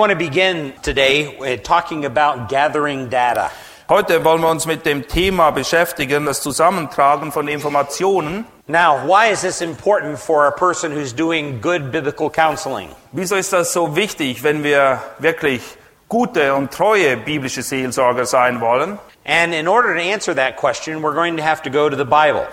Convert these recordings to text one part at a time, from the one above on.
Want to begin today talking about gathering data. Heute wollen wir uns mit dem Thema beschäftigen, das Zusammentragen von Informationen. Now, why is this important for a person who's doing good biblical counseling? Wieso ist das so wichtig, wenn wir wirklich gute und treue biblische Seelsorger sein wollen? And in order to answer that question, we're going to have to go to the Bible.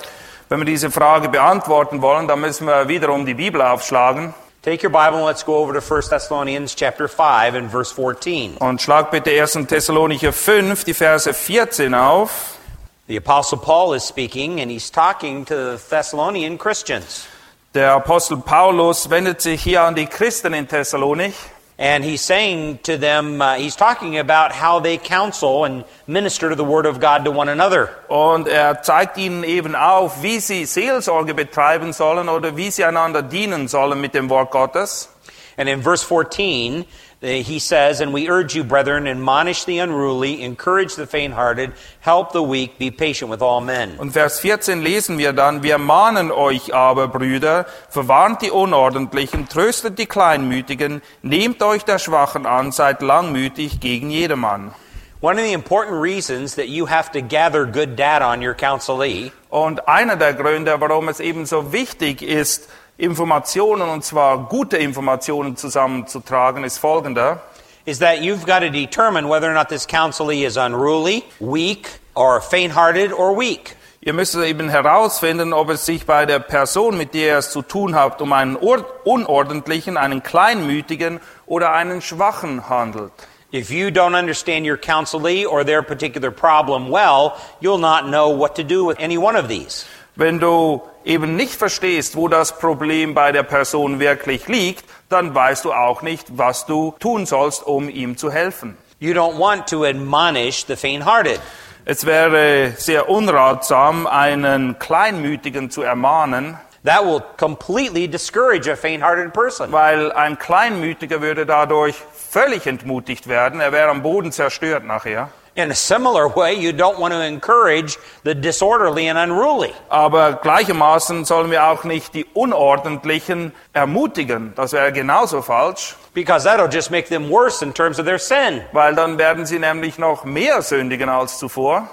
Wenn wir diese Frage beantworten wollen, dann müssen wir wiederum die Bibel aufschlagen. Take your Bible and let's go over to 1 Thessalonians chapter 5 and verse 14. Und schlag bitte 1. Thessalonicher 5, die Verse 14 auf. The apostle Paul is speaking and he's talking to the Thessalonian Christians. Der Apostel Paulus wendet sich hier an die Christen in Thessalonik. And he's saying to them, uh, he's talking about how they counsel and minister to the word of God to one another. Und er zeigt ihnen eben auf, wie sie Seelsorge betreiben sollen oder wie sie einander dienen sollen mit dem Wort Gottes. And in verse 14, uh, he says, And we urge you, brethren, admonish the unruly, encourage the faint hearted, help the weak, be patient with all men. Und Vers 14 lesen wir dann, wir mahnen euch aber, Brüder, verwarnt die Unordentlichen, tröstet die Kleinmütigen, nehmt euch der Schwachen an, seid langmütig gegen jedermann. One of the important reasons that you have to gather good data on your counselee Und einer der Gründe, warum es eben so wichtig ist, Informationen, und zwar gute Informationen zusammenzutragen, ist folgender. is that you've got to determine whether or not this counselee is unruly, weak, or faint hearted, or weak. Ihr müsst eben herausfinden, ob es sich bei der Person, mit der ihr es zu tun habt, um einen Or- unordentlichen, einen kleinmütigen oder einen schwachen handelt. If you don't understand your counselee or their particular problem well, you'll not know what to do with any one of these. Wenn du eben nicht verstehst, wo das Problem bei der Person wirklich liegt, dann weißt du auch nicht, was du tun sollst, um ihm zu helfen. You don't want to admonish the faint hearted. Es wäre sehr unratsam, einen Kleinmütigen zu ermahnen, That will completely discourage a faint hearted person. weil ein Kleinmütiger würde dadurch völlig entmutigt werden. Er wäre am Boden zerstört nachher. In a similar way, you don't want to encourage the disorderly and unruly. Aber gleichermaßen sollen wir auch nicht die Unordentlichen ermutigen. Das wäre genauso falsch, Because that'll just make them worse in terms of their sin. weil dann werden sie nämlich noch mehr sündigen als zuvor.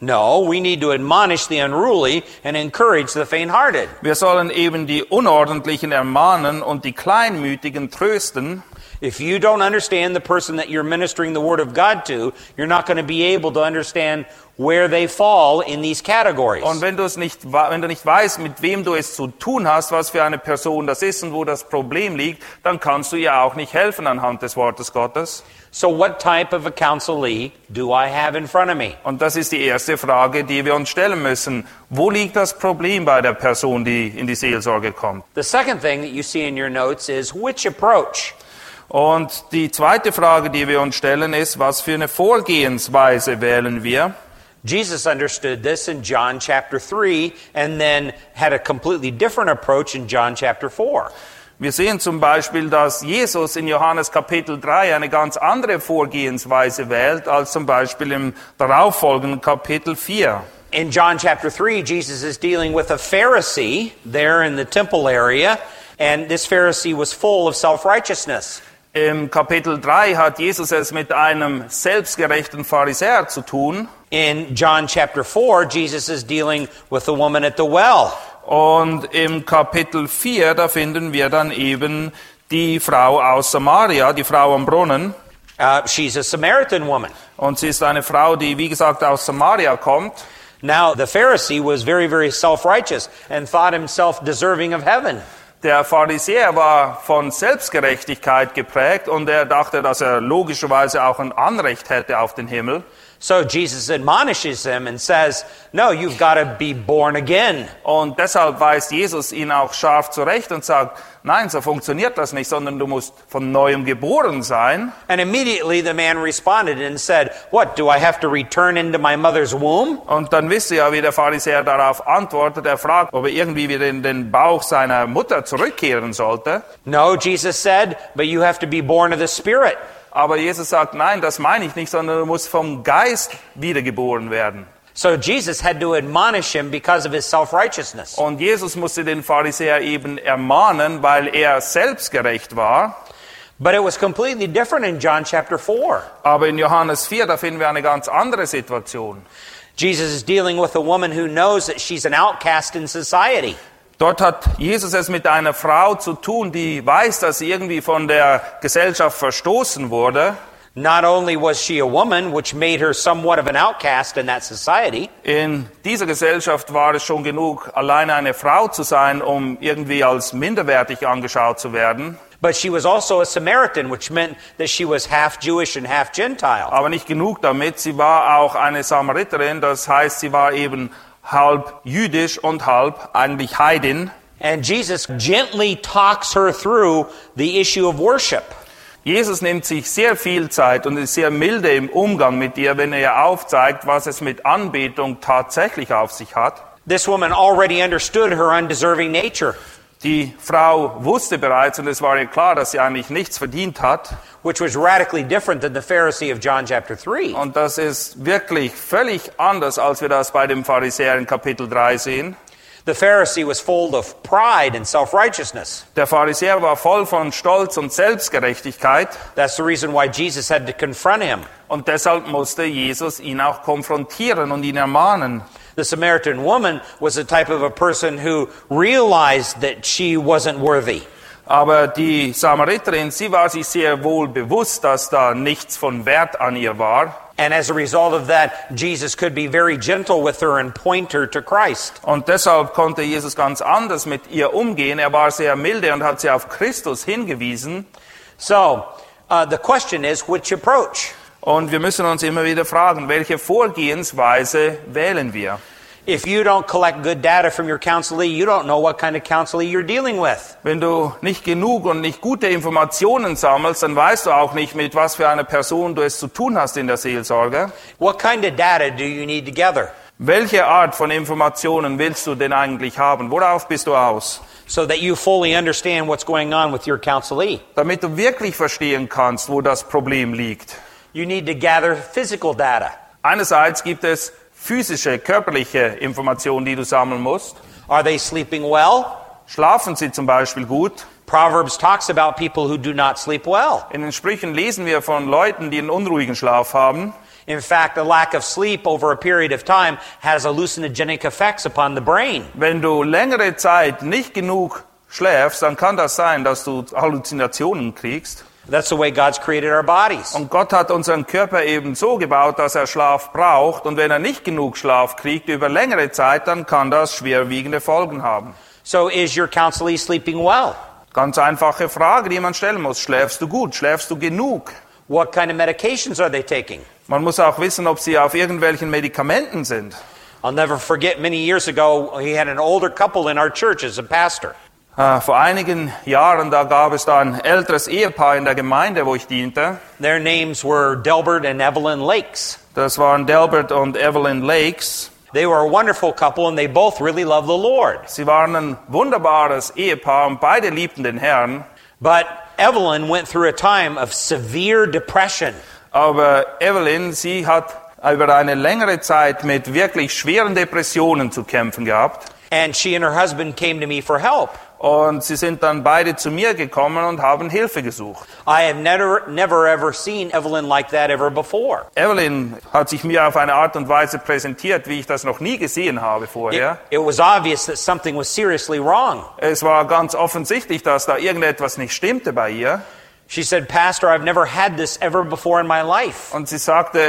No, we need to admonish the unruly and encourage the faint hearted. Wir sollen eben die Unordentlichen ermahnen und die Kleinmütigen trösten. If you don't understand the person that you're ministering the Word of God to, you're not going to be able to understand where they fall in these categories. Und wenn du es nicht, wenn du nicht weißt, mit wem du es zu tun hast, was für eine Person das ist und wo das Problem liegt, dann kannst du ihr auch nicht helfen anhand des Wortes Gottes. So, what type of a counselee do I have in front of me? Und das ist die erste Frage, die wir uns stellen müssen. Wo liegt das Problem bei der Person, die in die Seelsorge kommt? The second thing that you see in your notes is which approach? Und die zweite Frage, die wir uns stellen, ist, was für eine Vorgehensweise wählen wir? Jesus understood this in John chapter 3 and then had a completely different approach in John chapter 4. Wir sehen zum Beispiel, dass Jesus in Johannes Kapitel 3 eine ganz andere Vorgehensweise wählt als zum Beispiel im darauffolgenden Kapitel 4. In John chapter 3, Jesus is dealing with a Pharisee there in the temple area, and this Pharisee was full of self righteousness. Im Kapitel 3 hat Jesus es mit einem selbstgerechten Pharisäer zu tun. In John chapter 4, Jesus is dealing with the woman at the well. Und im Kapitel 4, da finden wir dann eben die Frau aus Samaria, die Frau am Brunnen. Uh, she's a Samaritan woman. Und sie ist eine Frau, die, wie gesagt, aus Samaria kommt. Now, the Pharisee was very, very self righteous and thought himself deserving of heaven. Der Pharisäer war von Selbstgerechtigkeit geprägt und er dachte, dass er logischerweise auch ein Anrecht hätte auf den Himmel. So Jesus admonishes him and says, No, you've got to be born again. Und deshalb weist Jesus ihn auch scharf zurecht und sagt, nein, so funktioniert das nicht, sondern du musst von neuem geboren sein. And immediately the man responded and said, What, do I have to return into my mother's womb? Und dann wisst ihr ja, wie der Pharisäer darauf antwortet. Er fragt, ob er irgendwie wieder in den Bauch seiner Mutter zurückkehren sollte. No, Jesus said, but you have to be born of the Spirit. Aber Jesus sagt, nein, das meine ich nicht, sondern du musst vom Geist wiedergeboren werden. So Jesus had to admonish him because of his self righteousness. Und Jesus musste den Pharisäer eben ermahnen, weil er selbstgerecht war. But it was completely different in John chapter 4. Aber in Johannes 4, da finden wir eine ganz andere Situation. Jesus is dealing with a woman who knows that she's an outcast in society. Dort hat Jesus es mit einer Frau zu tun, die weiß, dass sie irgendwie von der Gesellschaft verstoßen wurde. Not only was she a woman, which made her somewhat of an outcast in that society, In dieser Gesellschaft war es schon genug, alleine eine Frau zu sein, um irgendwie als minderwertig angeschaut zu werden. but she was also a Samaritan, which meant that she was half Jewish and half Gentile. Aber nicht genug damit, sie war auch eine Samariterin, das heißt, sie war eben halb jüdisch und halb eigentlich Heidin. And Jesus gently talks her through the issue of worship. Jesus nimmt sich sehr viel Zeit und ist sehr milde im Umgang mit ihr, wenn er ihr aufzeigt, was es mit Anbetung tatsächlich auf sich hat. This woman already understood her undeserving nature, Die Frau wusste bereits, und es war ihr klar, dass sie eigentlich nichts verdient hat. which was radically different than the Pharisee of John chapter 3. Und das ist wirklich völlig anders, als wir das bei dem Pharisäer in Kapitel 3 sehen. The Pharisee was full of pride and self righteousness. Der Pharisäer war voll von Stolz und Selbstgerechtigkeit. That's the reason why Jesus had to confront him. Und deshalb musste Jesus ihn auch konfrontieren und ihn ermahnen. The Samaritan woman was a type of a person who realized that she wasn't worthy. Aber die Samariterin, sie war sich sehr wohl bewusst, dass da nichts von Wert an ihr war. And as a result of that, Jesus could be very gentle with her and point her to Christ. Und deshalb konnte Jesus ganz anders mit ihr umgehen. Er war sehr milde und hat sie auf Christus hingewiesen. So, uh, the question is which approach? Und wir müssen uns immer wieder fragen, welche Vorgehensweise wählen wir? If you don't collect good data from your counselee, you don't know what kind of counselee you're dealing with. Wenn du nicht genug und nicht gute Informationen sammelst, dann weißt du auch nicht, mit was für einer Person du es zu tun hast in der Seelsorge. What kind of data do you need to gather Welche Art von Informationen willst du denn eigentlich haben? Worauf bist du aus? so that you fully understand what's going on with your counselee? Damit du wirklich verstehen kannst, wo das Problem liegt. You need to gather physical data. Einerseits gibt es physische, körperliche Informationen, die du sammeln musst. Are they sleeping well? Schlafen sie zum Beispiel gut? Proverbs talks about people who do not sleep well. In den Sprüchen lesen wir von Leuten, die einen unruhigen Schlaf haben. In fact, a lack of sleep over a period of time has hallucinogenic effects upon the brain. Wenn du längere Zeit nicht genug schläfst, dann kann das sein, dass du Halluzinationen kriegst. That's the way God's created our bodies. Und Gott hat unseren Körper eben so gebaut, dass er Schlaf braucht. Und wenn er nicht genug Schlaf kriegt über längere Zeit, dann kann das schwerwiegende Folgen haben. So is your counselee sleeping well? Ganz einfache Frage, die man stellen muss. Schläfst du gut? Schläfst du genug? What kind of medications are they taking? Man muss auch wissen, ob sie auf irgendwelchen Medikamenten sind. I'll never forget many years ago, he had an older couple in our church as a pastor. Äh, vor einigen Jahren, da gab es da ein älteres Ehepaar in der Gemeinde, wo ich diente. Their names were Delbert and Evelyn Lakes. Das waren Delbert und Evelyn Lakes. They were a wonderful couple and they both really loved the Lord. Sie waren ein wunderbares Ehepaar und beide liebten den Herrn. But Evelyn went through a time of severe depression. Aber Evelyn, sie hat über eine längere Zeit mit wirklich schweren Depressionen zu kämpfen gehabt. And she and her husband came to me for help. Und sie sind dann beide zu mir gekommen und haben Hilfe gesucht. I have never, never ever seen Evelyn like that ever before. Evelyn hat sich mir auf eine Art und Weise präsentiert, wie ich das noch nie gesehen habe It, vorher. it was obvious that something was seriously wrong. Es war ganz offensichtlich, dass da irgendetwas nicht stimmte bei ihr. She said, Pastor, I've never had this ever before in my life. Und sie sagte,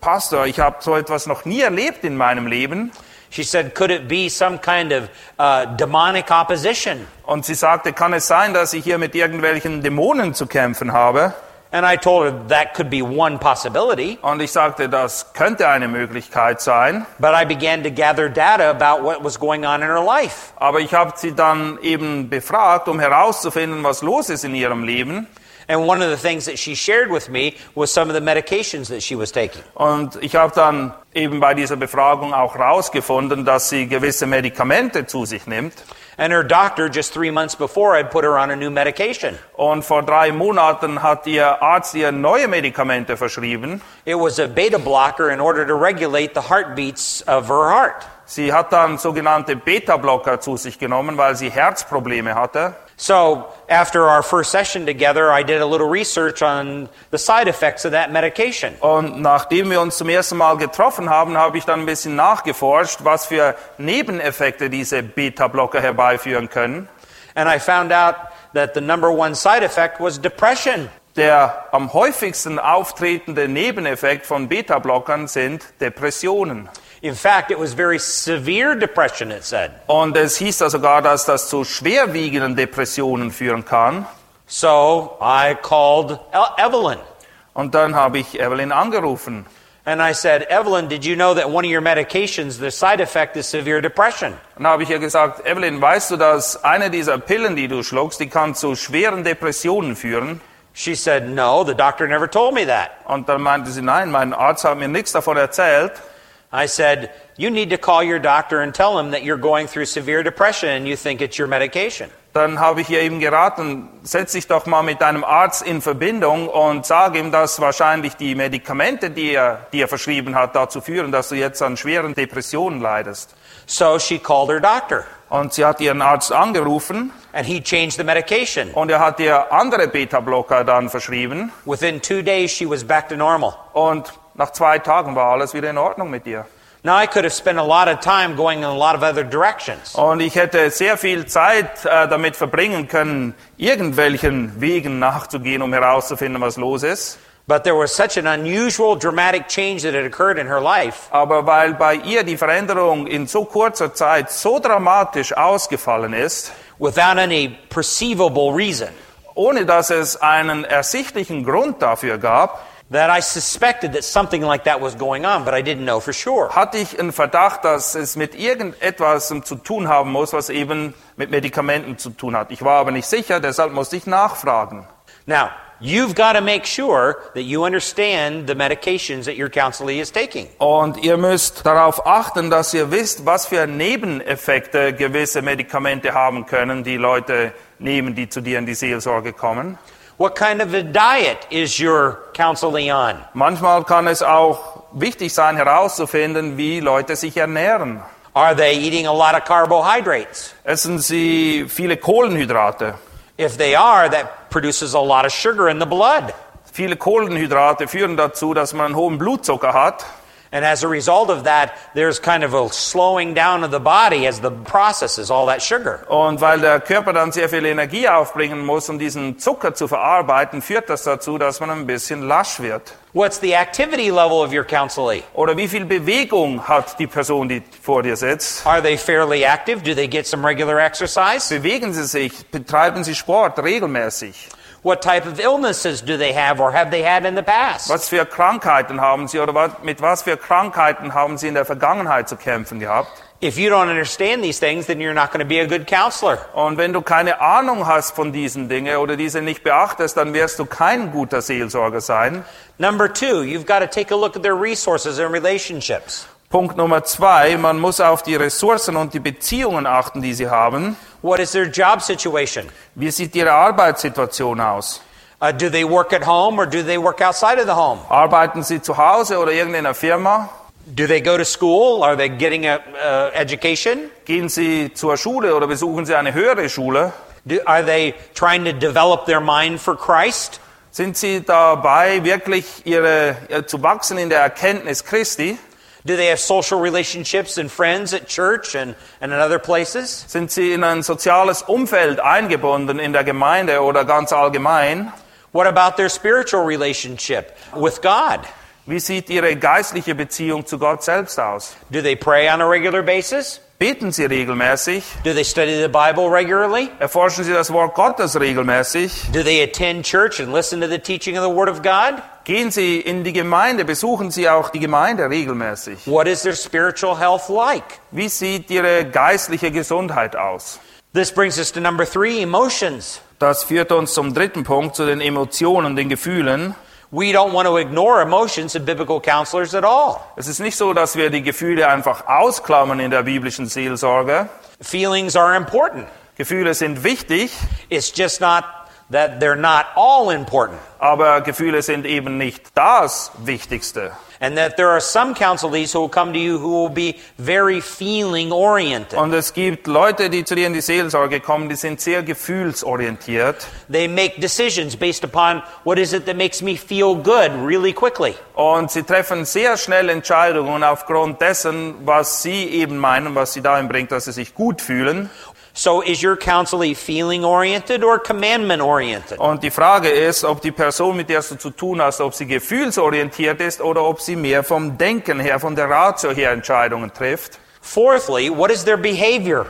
Pastor, ich habe so etwas noch nie erlebt in meinem Leben. She said, Could it be some kind of uh, demonic opposition? Und sie sagte, kann es sein, dass ich hier mit irgendwelchen Dämonen zu kämpfen habe? And I told her that could be one possibility, Und ich sagte, das könnte eine Möglichkeit sein. but I began to gather data about what was going on in her life. Aber ich habe sie dann eben befragt, um herauszufinden, was los ist in ihrem Leben. And one of the things that she shared with me was some of the medications that she was taking. Und ich habe dann eben bei dieser Befragung auch herausgefunden, dass sie gewisse Medikamente zu sich nimmt. And her doctor, just three months before, had put her on a new medication. Und vor drei Monaten hat ihr Arzt ihr neue Medikamente verschrieben. It was a beta blocker in order to regulate the heartbeats of her heart. Sie hat dann sogenannte Beta-Blocker zu sich genommen, weil sie Herzprobleme hatte. So, after our first session together, I did a little research on the side effects of that medication. Und nachdem wir uns zum ersten Mal getroffen haben, habe ich dann ein bisschen nachgeforscht, was für Nebeneffekte diese Beta-Blocker herbeiführen können. And I found out that the number one side effect was depression. Der am häufigsten auftretende Nebeneffekt von Beta-Blockern sind Depressionen. In fact, it was very severe depression, it said. Und es hieß da sogar, dass das zu schwerwiegenden Depressionen führen kann. So I called El- Evelyn. Und dann habe ich Evelyn angerufen. And I said, Evelyn, did you know that one of your medications, the side effect is severe depression? Und habe ich ihr gesagt, Evelyn, weißt du, dass eine dieser Pillen, die du schluckst, die kann zu schweren Depressionen führen? She said, No, the doctor never told me that. Und dann meinte sie, nein, mein Arzt hat mir nichts davon erzählt. I said, You need to call your doctor and tell him that you're going through severe depression and you think it's your medication. Dann habe ich ihr eben geraten, setz dich doch mal mit deinem Arzt in Verbindung und sag ihm, dass wahrscheinlich die Medikamente, die er dir verschrieben hat, dazu führen, dass du jetzt an schweren Depressionen leidest. So she called her doctor Und sie hat ihren Arzt angerufen and he changed the medication. und er hat ihr andere Beta-Blocker dann verschrieben. Within two days, she was back to normal. Und nach zwei Tagen war alles wieder in Ordnung mit ihr. Now, I could have spent a lot of time going in a lot of other directions. Und ich hätte sehr viel Zeit äh, damit verbringen können, irgendwelchen Wegen nachzugehen, um herauszufinden, was los ist. But there was such an unusual, dramatic change that had occurred in her life Aber weil bei ihr die Veränderung in so kurzer Zeit so dramatisch ausgefallen ist, without any perceivable reason ohne dass es einen ersichtlichen Grund dafür gab, that I suspected that something like that was going on, but I didn't know for sure. hatte ich einen Verdacht, dass es mit irgendetwas zu tun haben muss, was eben mit Medikamenten zu tun hat. Ich war aber nicht sicher, deshalb musste ich nachfragen. Now, you've got to make sure that you understand the medications that your counselee is taking. Und ihr müsst darauf achten, dass ihr wisst, was für Nebeneffekte gewisse Medikamente haben können, die Leute nehmen, die zu dir in die Seelsorge kommen. What kind of a diet is your counselee on? Manchmal kann es auch wichtig sein, herauszufinden, wie Leute sich ernähren. Are they eating a lot of carbohydrates? Essen sie viele Kohlenhydrate? If they are, that produces a lot of sugar in the blood. Viele Kohlenhydrate führen dazu, dass man hohen Blutzucker hat. And as a result of that, there's kind of a slowing down of the body as the processes all that sugar. Und weil der Körper dann sehr viel Energie aufbringen muss, um diesen Zucker zu verarbeiten, führt das dazu, dass man ein bisschen lasch wird. What's the activity level of your counselee? Oder wie viel Bewegung hat die Person, die vor dir sitzt? Are they fairly active? Do they get some regular exercise? Bewegen sie sich? Betreiben sie Sport regelmäßig? What type of illnesses do they have or have they had in the past? Was für Krankheiten haben sie oder mit was für Krankheiten haben sie in der Vergangenheit zu kämpfen gehabt? If you don't understand these things, then you're not going to be a good counselor. Und wenn du keine Ahnung hast von diesen Dingen oder diese nicht beachtest, dann wirst du kein guter Seelsorger sein. Number two, you've got to take a look at their resources and relationships. Punkt Nummer zwei, man muss auf die Ressourcen und die Beziehungen achten, die sie haben. What is their job situation? Wie sieht ihre Arbeitssituation aus? Uh, do they work at home or do they work outside of the home? Arbeiten sie zu Hause oder irgendeiner Firma? Do they go to school? Are they getting a uh, education? Gehen sie zur Schule oder besuchen sie eine höhere Schule? Do, are they trying to develop their mind for Christ? Sind sie dabei, wirklich ihre, zu wachsen in der Erkenntnis Christi? Do they have social relationships and friends at church and, and in other places? Sind sie in ein soziales Umfeld eingebunden in der Gemeinde oder ganz allgemein? What about their spiritual relationship with God? Wie sieht ihre geistliche Beziehung zu Gott selbst aus? Do they pray on a regular basis? Beten Sie regelmäßig? Do they study the Bible regularly? Erforschen Sie das Wort Gottes regelmäßig? Do they attend church and listen to the teaching of the Word of God? Gehen Sie in die Gemeinde, besuchen Sie auch die Gemeinde regelmäßig? What is their spiritual health like? Wie sieht Ihre geistliche Gesundheit aus? This brings us to number three emotions. Das führt uns zum dritten Punkt, zu den Emotionen, den Gefühlen. We don't want to ignore emotions in biblical counselors at all. Es ist nicht so, dass wir die Gefühle einfach ausklammern in der biblischen Seelsorge. Feelings are important. Gefühle sind wichtig, It's just not that they're not all important. aber Gefühle sind eben nicht das Wichtigste. And that there are some counselees who will come to you who will be very feeling oriented. Und es gibt Leute, die zu dir in die Seelsorge kommen, die sind sehr gefühlsorientiert. They make decisions based upon what is it that makes me feel good really quickly. Und sie treffen sehr schnell Entscheidungen aufgrund dessen, was sie eben meinen, was sie dahin bringt, dass sie sich gut fühlen. So is your counselee feeling oriented or commandment oriented? Und die Frage ist, ob die Person, mit der du zu tun hast, ob sie gefühlsorientiert ist oder ob sie mehr vom Denken her, von der Ratio her Entscheidungen trifft. Fourthly, what is their behavior?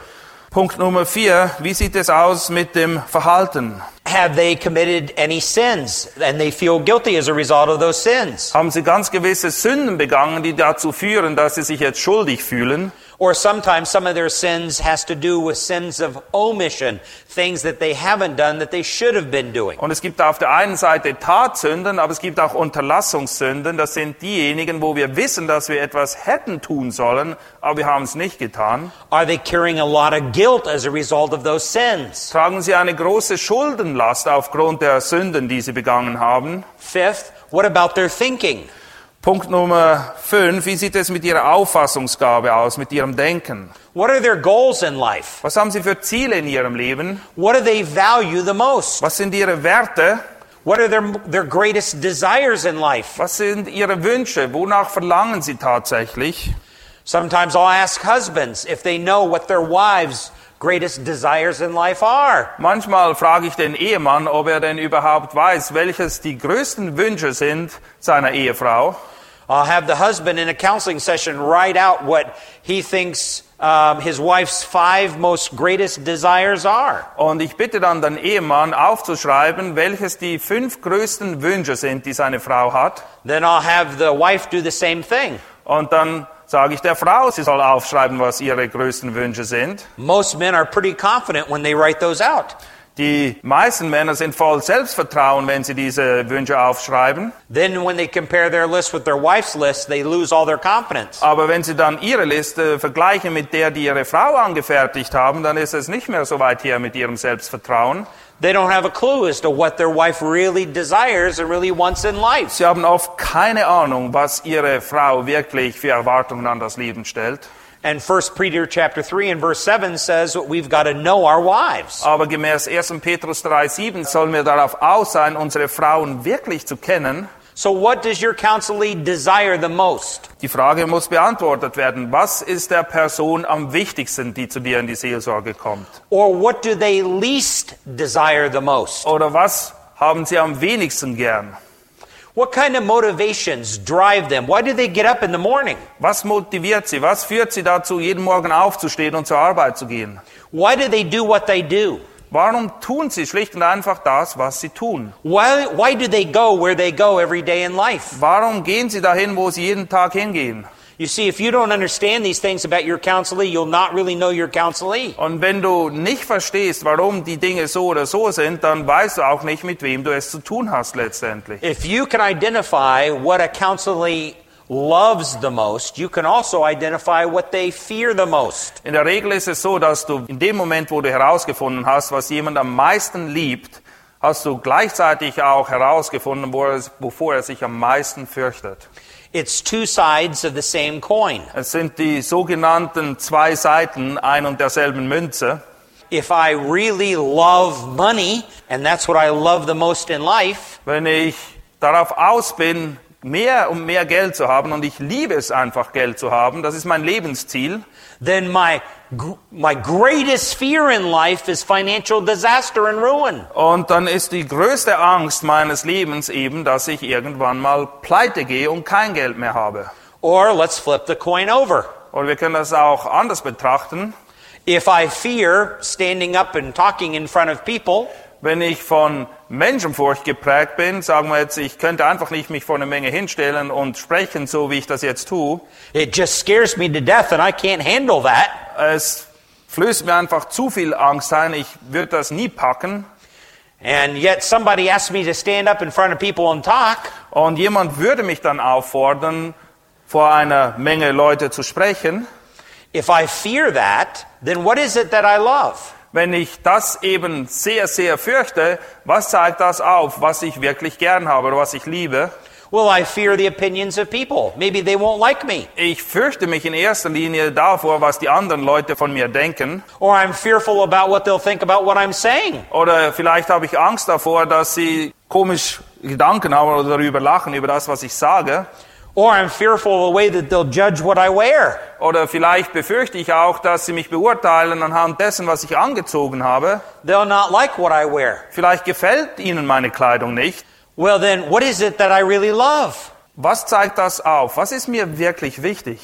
Punkt Nummer vier, wie sieht es aus mit dem Verhalten? Have they committed any sins and they feel guilty as a result of those sins? Haben sie ganz gewisse Sünden begangen, die dazu führen, dass sie sich jetzt schuldig fühlen? Or sometimes some of their sins has to do with sins of omission, things that they haven't done that they should have been doing. Und es gibt auf der einen Seite Tatsünden, aber es gibt auch Unterlassungssünden. Das sind diejenigen, wo wir wissen, dass wir etwas hätten tun sollen, aber wir haben es nicht getan. Are they carrying a lot of guilt as a result of those sins? Tragen sie eine große Schuldenlast aufgrund der Sünden, die sie begangen haben? Fifth, what about their thinking? Punkt Nummer fünf, wie sieht es mit ihrer Auffassungsgabe aus, mit ihrem Denken? What are their goals in life? Was haben sie für Ziele in ihrem Leben? What do they value the most? Was sind ihre Werte? What are their, their greatest desires in life? Was sind ihre Wünsche? Wonach verlangen sie tatsächlich? Sometimes I'll ask husbands if they know what their wives' greatest desires in life are. Manchmal frage ich den Ehemann, ob er denn überhaupt weiß, welches die größten Wünsche sind seiner Ehefrau. I'll have the husband in a counseling session write out what he thinks um, his wife's five most greatest desires are. Und ich bitte dann den Ehemann aufzuschreiben, welches die fünf größten Wünsche sind, die seine Frau hat. Then I'll have the wife do the same thing. Und dann sage ich der Frau, sie soll aufschreiben, was ihre größten Wünsche sind. Most men are pretty confident when they write those out. Die meisten Männer sind voll Selbstvertrauen, wenn sie diese Wünsche aufschreiben. Then, when they compare their list with their wife's list, they lose all their confidence. Aber wenn sie dann ihre Liste vergleichen mit der, die ihre Frau angefertigt haben, dann ist es nicht mehr so weit her mit ihrem Selbstvertrauen. They don't have a clue as to what their wife really desires and really wants in life. Sie haben oft keine Ahnung, was ihre Frau wirklich für Erwartungen an das Leben stellt. And 1 Peter chapter 3 and verse 7 says we've got to know our wives. Aber gemäß 1. Petrus 3,7 sollen wir darauf aus sein, unsere Frauen wirklich zu kennen. So, what does your counselee desire the most? Die Frage muss beantwortet werden. Was ist der Person am wichtigsten, die zu dir in die Seelsorge kommt? Or what do they least desire the most? Oder was haben sie am wenigsten gern? What kind of motivations drive them? Why do they get up in the morning? Was motiviert sie? Was führt sie dazu, jeden Morgen aufzustehen und zur Arbeit zu gehen? Why do they do what they do? Warum tun sie schlicht und einfach das, was sie tun? Why, why do they go where they go every day in life? Warum gehen sie dahin, wo sie jeden Tag hingehen? You see, if you don't understand these things about your counselee, you'll not really know your counselee. Und wenn du nicht verstehst, warum die Dinge so oder so sind, dann weißt du auch nicht, mit wem du es zu tun hast letztendlich. If you can identify what a counselee loves the most, you can also identify what they fear the most. In der Regel ist es so, dass du in dem Moment, wo du herausgefunden hast, was jemand am meisten liebt, hast du gleichzeitig auch herausgefunden, wo er, wovor er sich am meisten fürchtet. It's two sides of the same coin. Es sind die sogenannten zwei Seiten ein und derselben Münze. If I really love money, and that's what I love the most in life, Wenn ich darauf aus bin, mehr und mehr Geld zu haben und ich liebe es einfach, Geld zu haben, das ist mein Lebensziel, then my, my greatest fear in life is financial disaster and ruin. Und dann ist die größte Angst meines Lebens eben, dass ich irgendwann mal pleite gehe und kein Geld mehr habe. Or let's flip the coin over. Oder wir können das auch anders betrachten. If I fear standing up and talking in front of people, Wenn ich von Menschenfurcht geprägt bin, sagen wir jetzt, ich könnte einfach nicht mich vor eine Menge hinstellen und sprechen, so wie ich das jetzt tue. it just scares me to death and I can't handle that. Es flößt mir einfach zu viel Angst ein, ich würde das nie packen. And yet somebody asks me to stand up in front of people and talk. Und jemand würde mich dann auffordern, vor einer Menge Leute zu sprechen. If I fear that, then what is it that I love? Wenn ich das eben sehr, sehr fürchte, was zeigt das auf, was ich wirklich gern habe oder was ich liebe? Well, I fear the opinions of people. Maybe they won't like me. Ich fürchte mich in erster Linie davor, was die anderen Leute von mir denken. Or I'm fearful about what they'll think about what I'm saying. Oder vielleicht habe ich Angst davor, dass sie komisch Gedanken haben oder darüber lachen, über das, was ich sage. Or I'm fearful of the way that they'll judge what I wear. Oder vielleicht befürchte ich auch, dass sie mich beurteilen anhand dessen, was ich angezogen habe. They'll not like what I wear. Vielleicht gefällt ihnen meine Kleidung nicht. Well, then, what is it that I really love? Was zeigt das auf? Was ist mir wirklich wichtig?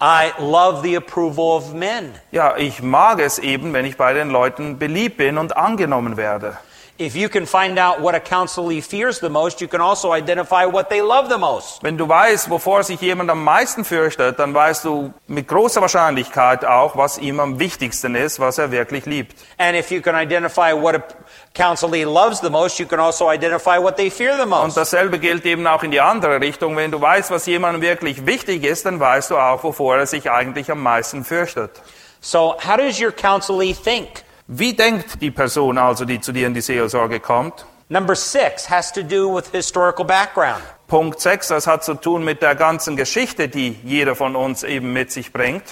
I love the approval of men. Ja, ich mag es eben, wenn ich bei den Leuten beliebt bin und angenommen werde. If you can find out what a counselee fears the most, you can also identify what they love the most. Wenn du weißt, wovor sich jemand am meisten fürchtet, dann weißt du mit großer Wahrscheinlichkeit auch, was ihm am wichtigsten ist, was er wirklich liebt. And if you can identify what a counselee loves the most, you can also identify what they fear the Und most. dasselbe gilt eben auch in die andere Richtung. Wenn du weißt, was jemandem wirklich wichtig ist, dann weißt du auch, wovor er sich eigentlich am meisten fürchtet. So, how does your counselee think? Wie denkt die Person also, die zu dir in die Seelsorge kommt? Number six has to do with historical background. Punkt 6, das hat zu tun mit der ganzen Geschichte, die jeder von uns eben mit sich bringt.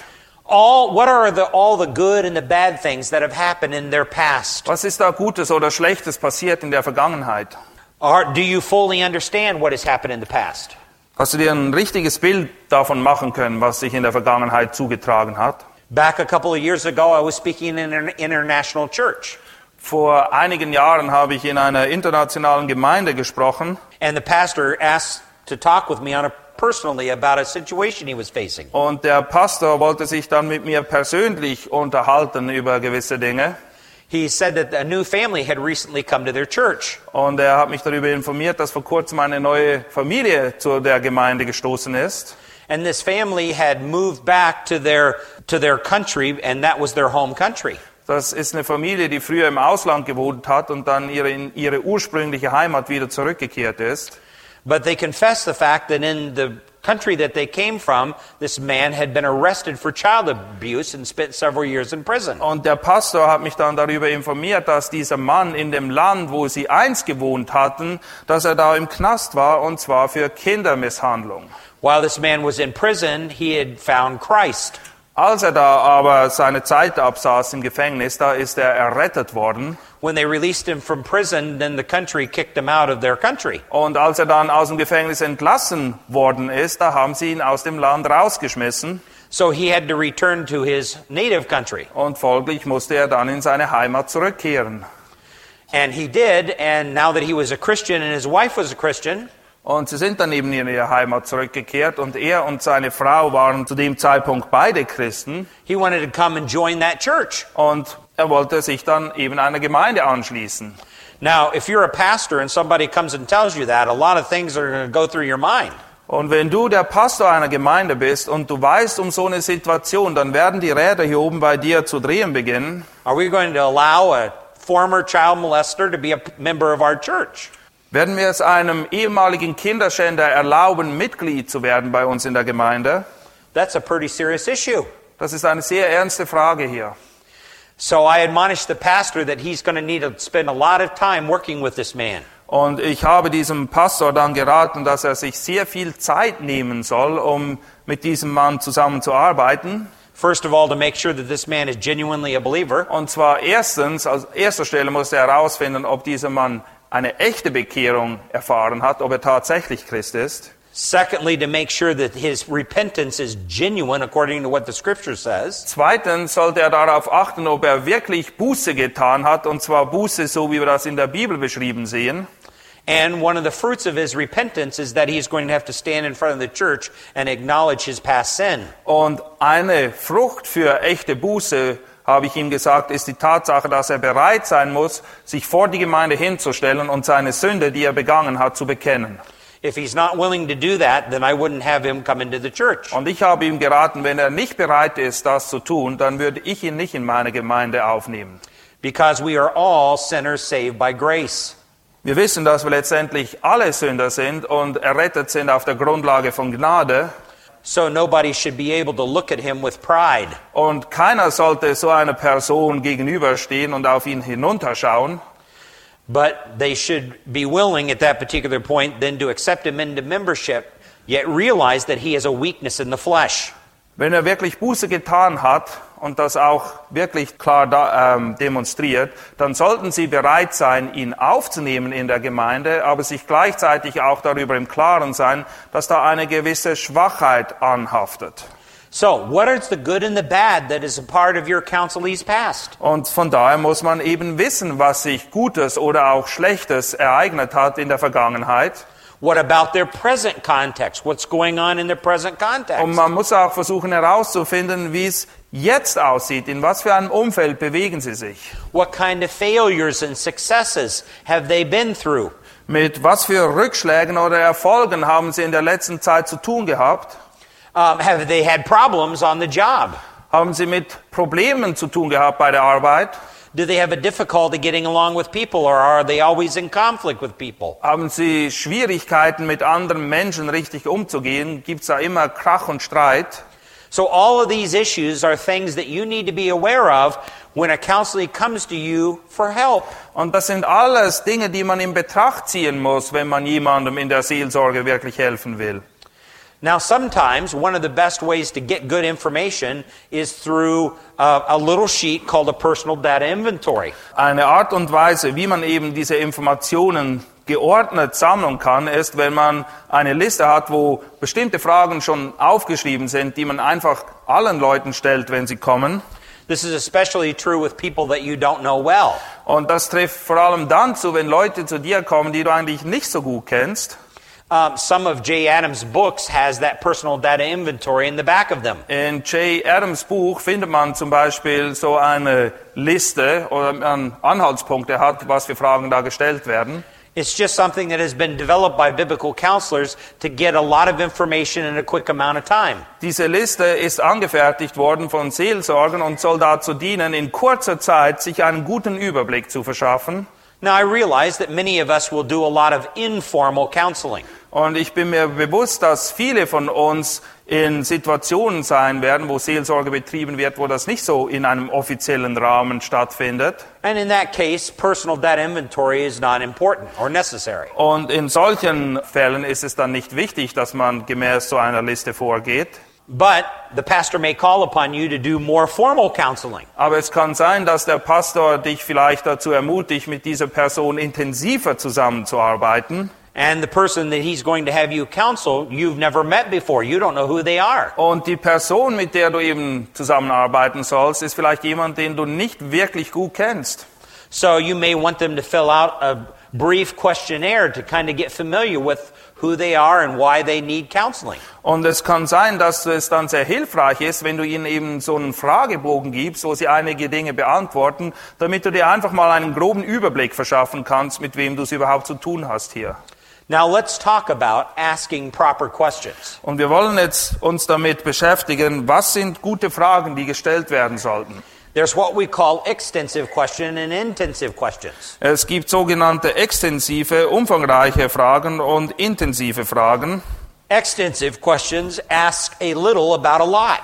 All, what are the, all the good and the bad things that have happened in their past? Was ist da Gutes oder Schlechtes passiert in der Vergangenheit? Or do you fully understand what has happened in the past? Hast du dir ein richtiges Bild davon machen können, was sich in der Vergangenheit zugetragen hat? Back a couple of years ago, I was speaking in an international church. Vor einigen Jahren habe ich in einer internationalen Gemeinde gesprochen And the pastor asked to talk with me on a personally about a situation he was facing. und der Pastor wollte sich dann mit mir persönlich unterhalten über gewisse Dinge He said that a new family had recently come to their church. und er hat mich darüber informiert, dass vor kurzem eine neue Familie zu der Gemeinde gestoßen ist. And this family had moved back to their, to their country, and that was their home country. Das ist eine Familie, die früher im Ausland gewohnt hat und dann ihre, in ihre ursprüngliche Heimat wieder zurückgekehrt ist. But they confessed the fact that in the country that they came from, this man had been arrested for child abuse and spent several years in prison. Und der Pastor hat mich dann darüber informiert, dass dieser Mann in dem Land, wo sie einst gewohnt hatten, dass er da im Knast war und zwar für Kindermisshandlung. While this man was in prison, he had found Christ. Als er da aber seine Zeit absaß im Gefängnis, da ist er errettet worden. When they released him from prison, then the country kicked him out of their country. Und als er dann aus dem Gefängnis entlassen worden ist, da haben sie ihn aus dem Land rausgeschmissen. So he had to return to his native country. Und folglich musste er dann in seine Heimat zurückkehren. And he did, and now that he was a Christian and his wife was a Christian, Und sie sind dann eben in ihre Heimat zurückgekehrt und er und seine Frau waren zu dem Zeitpunkt beide Christen he wanted to come and join that church. und er wollte sich dann eben einer Gemeinde anschließen. Now, if you're a pastor and somebody comes and tells you that, a lot of things are going to go through your mind. Und wenn du der Pastor einer Gemeinde bist und du weißt um so eine Situation, dann werden die Räder hier oben bei dir zu drehen beginnen. Are we going to allow a former child molester to be a member of our church? Werden wir es einem ehemaligen Kinderschänder erlauben, Mitglied zu werden bei uns in der Gemeinde? That's a pretty serious issue. Das ist eine sehr ernste Frage hier. So I admonished the pastor that he's going to need to spend a lot of time working with this man. Und ich habe diesem Pastor dann geraten, dass er sich sehr viel Zeit nehmen soll, um mit diesem Mann zusammenzuarbeiten. First of all, to make sure that this man is genuinely a believer. Und zwar erstens, als erster Stelle muss er herausfinden, ob dieser Mann eine echte Bekehrung erfahren hat, ob er tatsächlich Christ ist. Secondly, to make sure that his repentance is genuine according to what the scripture says. Zweitens sollte er darauf achten, ob er wirklich Buße getan hat, und zwar Buße, so wie wir das in der Bibel beschrieben sehen. And one of the fruits of his repentance is that he's going to have to stand in front of the church and acknowledge his past sin. Und eine Frucht für echte Buße, habe ich ihm gesagt, ist die Tatsache, dass er bereit sein muss, sich vor die Gemeinde hinzustellen und seine Sünde, die er begangen hat, zu bekennen. If he's not willing to do that, then I wouldn't have him come into the church. Und ich habe ihm geraten, wenn er nicht bereit ist, das zu tun, dann würde ich ihn nicht in meine Gemeinde aufnehmen. Because we are all sinners saved by grace. Wir wissen, dass wir letztendlich alle Sünder sind und errettet sind auf der Grundlage von Gnade. So nobody should be able to look at him with pride. Und keiner sollte so einer Person gegenüberstehen und auf ihn hinunterschauen. But they should be willing at that particular point then to accept him into membership, yet realize that he has a weakness in the flesh. Wenn er wirklich Buße getan hat und das auch wirklich klar da, ähm, demonstriert, dann sollten sie bereit sein, ihn aufzunehmen in der Gemeinde, aber sich gleichzeitig auch darüber im Klaren sein, dass da eine gewisse Schwachheit anhaftet. So, what is the good and the bad that is a part of your counselee's past? Und von daher muss man eben wissen, was sich Gutes oder auch Schlechtes ereignet hat in der Vergangenheit. What about their present context? What's going on in their present context? Und man muss auch versuchen herauszufinden, wie es jetzt aussieht, in was für einem Umfeld bewegen sie sich. What kind of failures and successes have they been through? Mit was für Rückschlägen oder Erfolgen haben sie in der letzten Zeit zu tun gehabt? Um, have they had problems on the job? Haben sie mit Problemen zu tun gehabt bei der Arbeit? Do they have a difficulty getting along with people or are they always in conflict with people? Haben sie Schwierigkeiten mit anderen Menschen richtig umzugehen? Gibt es da immer Krach und Streit? So all of these issues are things that you need to be aware of when a counselee comes to you for help. Und das sind alles Dinge, die man in Betracht ziehen muss, wenn man jemandem in der Seelsorge wirklich helfen will. Now, sometimes one of the best ways to get good information is through uh, a little sheet called a personal data inventory. Eine Art und Weise, wie man eben diese Informationen geordnet sammeln kann, ist, wenn man eine Liste hat, wo bestimmte Fragen schon aufgeschrieben sind, die man einfach allen Leuten stellt, wenn sie kommen. This is especially true with people that you don't know well. Und das trifft vor allem dann zu, wenn Leute zu dir kommen, die du eigentlich nicht so gut kennst. Um, some of Jay Adams' books has that personal data inventory in the back of them. In Jay Adams Buch findet man zum Beispiel so eine Liste oder man Anhaltspunkte hat, was für Fragen da gestellt werden. It's just something that has been developed by biblical counselors to get a lot of information in a quick amount of time. Diese Liste ist angefertigt worden von Seelsorgern und soll dazu dienen, in kurzer Zeit sich einen guten Überblick zu verschaffen. Now, I realize that many of us will do a lot of informal counseling. Und ich bin mir bewusst, dass viele von uns in Situationen sein werden, wo Seelsorge betrieben wird, wo das nicht so in einem offiziellen Rahmen stattfindet. And in that case, personal data inventory is not important or necessary. Und in solchen Fällen ist es dann nicht wichtig, dass man gemäß so einer Liste vorgeht. But the pastor may call upon you to do more formal counseling. Aber es kann sein, dass der Pastor dich vielleicht dazu ermutigt, mit dieser Person intensiver zusammenzuarbeiten. And the person that he's going to have you counsel, you've never met before. You don't know who they are. Und die Person, mit der du eben zusammenarbeiten sollst, ist vielleicht jemand, den du nicht wirklich gut kennst. So you may want them to fill out a brief questionnaire to kind of get familiar with who they are and why they need counseling. Und es kann sein, dass es dann sehr hilfreich ist, wenn du ihnen eben so einen Fragebogen gibst, wo sie einige Dinge beantworten, damit du dir einfach mal einen groben Überblick verschaffen kannst, mit wem du es überhaupt zu tun hast hier. Now let's talk about asking proper questions. Und wir wollen jetzt uns damit beschäftigen, was sind gute Fragen, die gestellt werden sollten. There's what we call extensive question and intensive questions. Es gibt sogenannte extensive, umfangreiche Fragen und intensive Fragen. Extensive questions ask a little about a lot.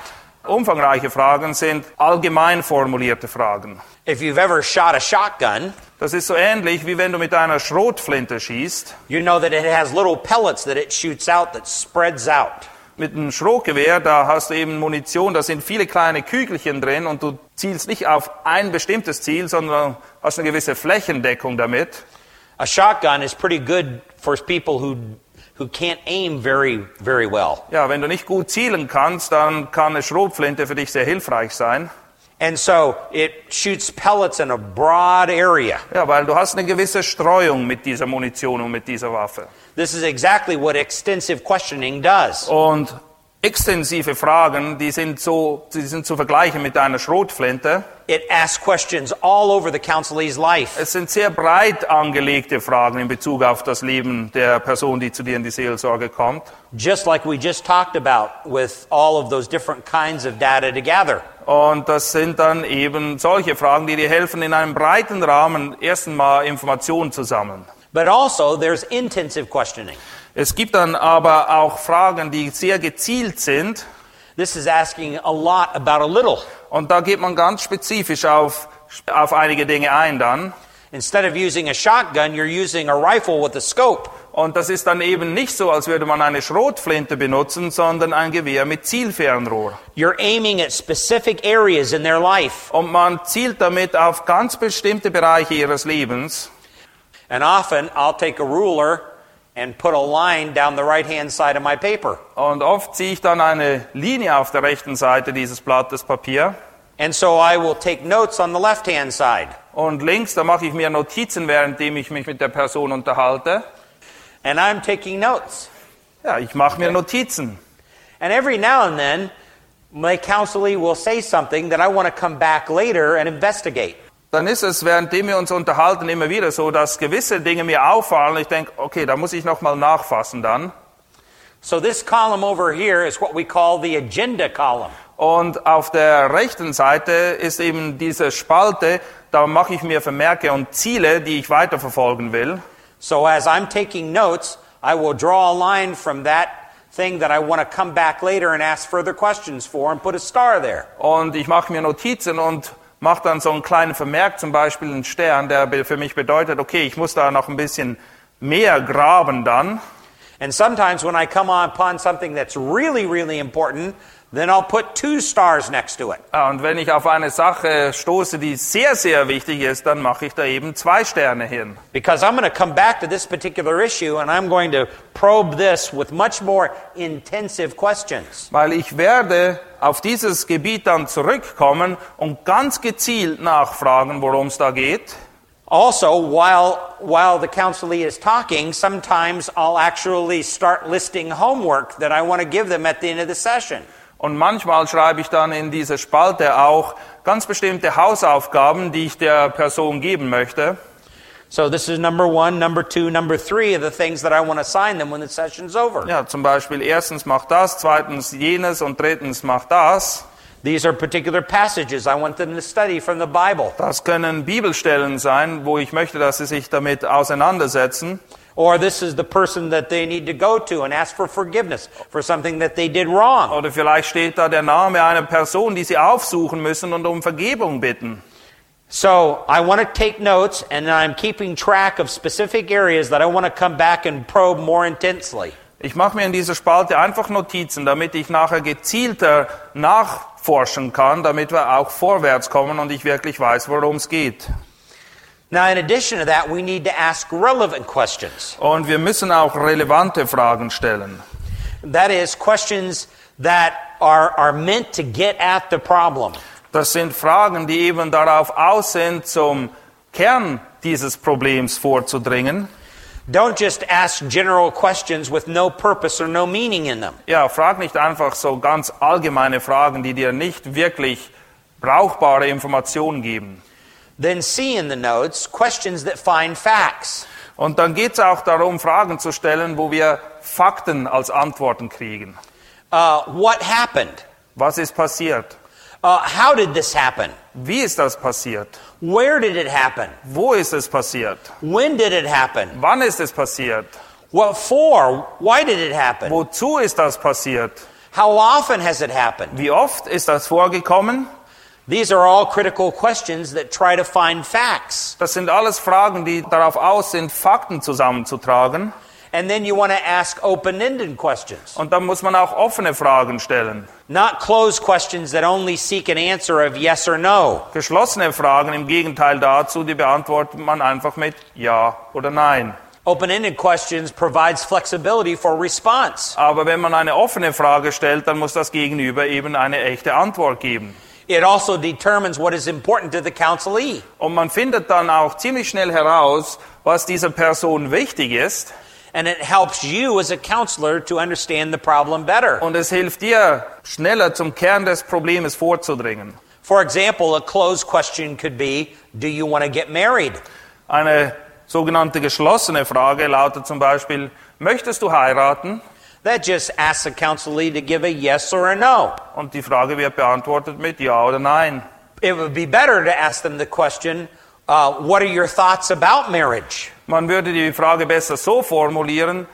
Umfangreiche Fragen sind allgemein formulierte Fragen. If you've ever shot a shotgun, Das ist so ähnlich, wie wenn du mit einer Schrotflinte schießt. you know that it has little pellets that it shoots out that spreads out. Mit einem Schrotgewehr, da hast du eben Munition, da sind viele kleine Kügelchen drin und du zielst nicht auf ein bestimmtes Ziel, sondern hast eine gewisse Flächendeckung damit. A shotgun is pretty good for people who who can't aim very very well. Ja, wenn du nicht gut zielen kannst, dann kann eine Schrotflinte für dich sehr hilfreich sein. And so it shoots pellets in a broad area. Ja, weil du hast eine gewisse Streuung mit dieser Munition und mit dieser Waffe. This is exactly what extensive questioning does. Und extensive Fragen, die sind, so, die sind zu vergleichen mit einer Schrotflinte. It asks questions all over the counselee's life. Es sind sehr breit angelegte Fragen in Bezug auf das Leben der Person, die zu dir in die Seelsorge kommt. Just like we just talked about with all of those different kinds of data to gather. Und das sind dann eben solche Fragen, die dir helfen, in einem breiten Rahmen erst einmal Informationen zu sammeln. But also, there's intensive questioning. Es gibt dann aber auch Fragen, die sehr gezielt sind. This is asking a lot about a little. Und da geht man ganz spezifisch auf, auf einige Dinge ein dann. Instead of using a shotgun, you're using a rifle with a scope. Und das ist dann eben nicht so, als würde man eine Schrotflinte benutzen, sondern ein Gewehr mit Zielfernrohr. You're aiming at specific areas in their life. Und man zielt damit auf ganz bestimmte Bereiche ihres Lebens. And often, I'll take a ruler and put a line down the right hand side of my paper. Und oft ziehe ich dann eine Linie auf der rechten Seite dieses Blattes Papier. And so I will take notes on the left hand side. Und links, da mache ich mir Notizen, währenddem ich mich mit der Person unterhalte. And I'm taking notes. Ja, ich mache mir Notizen. And every now and then, my counselee will say something that I want to come back later and investigate. Dann ist es, währenddem wir uns unterhalten, immer wieder so, dass gewisse Dinge mir auffallen. Ich denke, okay, da muss ich nochmal nachfassen dann. So this column over here is what we call the agenda column. Und auf der rechten Seite ist eben diese Spalte, da mache ich mir Vermerke und Ziele, die ich weiterverfolgen will. So as I'm taking notes, I will draw a line from that thing that I want to come back later and ask further questions for and put a star there. Und ich mache mir Notizen und mache dann so einen kleinen Vermerk, zum Beispiel einen Stern, der für mich bedeutet, okay, ich muss da noch ein bisschen mehr graben dann. And sometimes when I come upon something that's really, really important, then I'll put two stars next to it. Ah, Und wenn ich auf eine Sache stoße, die sehr, sehr wichtig ist, dann mache ich da eben zwei Sterne hin. Because I'm going to come back to this particular issue and I'm going to probe this with much more intensive questions. Weil ich werde auf dieses Gebiet dann zurückkommen und ganz gezielt nachfragen, worum es da geht. Also, while, while the counselee is talking, sometimes I'll actually start listing homework that I want to give them at the end of the session. Und manchmal schreibe ich dann in diese Spalte auch ganz bestimmte Hausaufgaben, die ich der Person geben möchte. So this is number one, number two, number three of the things that I want to assign them when the session's over. Ja, zum Beispiel erstens mach das, zweitens jenes und drittens mach das. These are particular passages I want them to study from the Bible. Das können Bibelstellen sein, wo ich möchte, dass sie sich damit auseinandersetzen. Or this is the person that they need to go to and ask for forgiveness for something that they did wrong. Oder vielleicht steht da der Name einer Person, die sie aufsuchen müssen und um Vergebung bitten. So I want to take notes and I'm keeping track of specific areas that I want to come back and probe more intensely. Ich mache mir in dieser Spalte einfach Notizen, damit ich nachher gezielter nachforschen kann, damit wir auch vorwärts kommen und ich wirklich weiß, worum es geht. Now, in addition to that, we need to ask relevant questions. Und wir müssen auch relevante Fragen stellen. That is, questions that are, are meant to get at the problem. Das sind Fragen, die eben darauf aus sind, zum Kern dieses Problems vorzudringen. Don't just ask general questions with no purpose or no meaning in them. Ja, frag nicht einfach so ganz allgemeine Fragen, die dir nicht wirklich brauchbare Informationen geben. Then see in the notes questions that find facts. Und dann geht es auch darum, Fragen zu stellen, wo wir Fakten als Antworten kriegen. Uh, what happened? Was ist passiert? Uh, how did this happen? Wie ist das passiert? Where did it happen? Wo ist es passiert? When did it happen? Wann ist es passiert? What for? Why did it happen? Wozu ist das passiert? How often has it happened? Wie oft ist das vorgekommen? These are all critical questions that try to find facts. Das sind alles Fragen, die darauf aus sind, Fakten zusammenzutragen. And then you want to ask open ended questions, Und dann muss man auch offene Fragen stellen. not closed questions that only seek an answer of yes or no. Geschlossene Fragen im Gegenteil dazu, die beantwortet man einfach mit Ja oder Nein. Open ended questions provides flexibility for response. Aber wenn man eine offene Frage stellt, dann muss das Gegenüber eben eine echte Antwort geben. It also determines what is important to the counselee. Und man findet dann auch ziemlich schnell heraus, was dieser Person wichtig ist. And it helps you as a counselor to understand the problem better. Und es hilft dir, schneller zum Kern des Problems vorzudringen. For example, a closed question could be Do you want to get married? Eine sogenannte geschlossene Frage lautet zum Beispiel, möchtest du heiraten? That just asks the counselee to give a yes or a no. Und die Frage wird beantwortet mit Ja oder Nein. It would be better to ask them the question uh, What are your thoughts about marriage? Man würde die Frage besser so formulieren,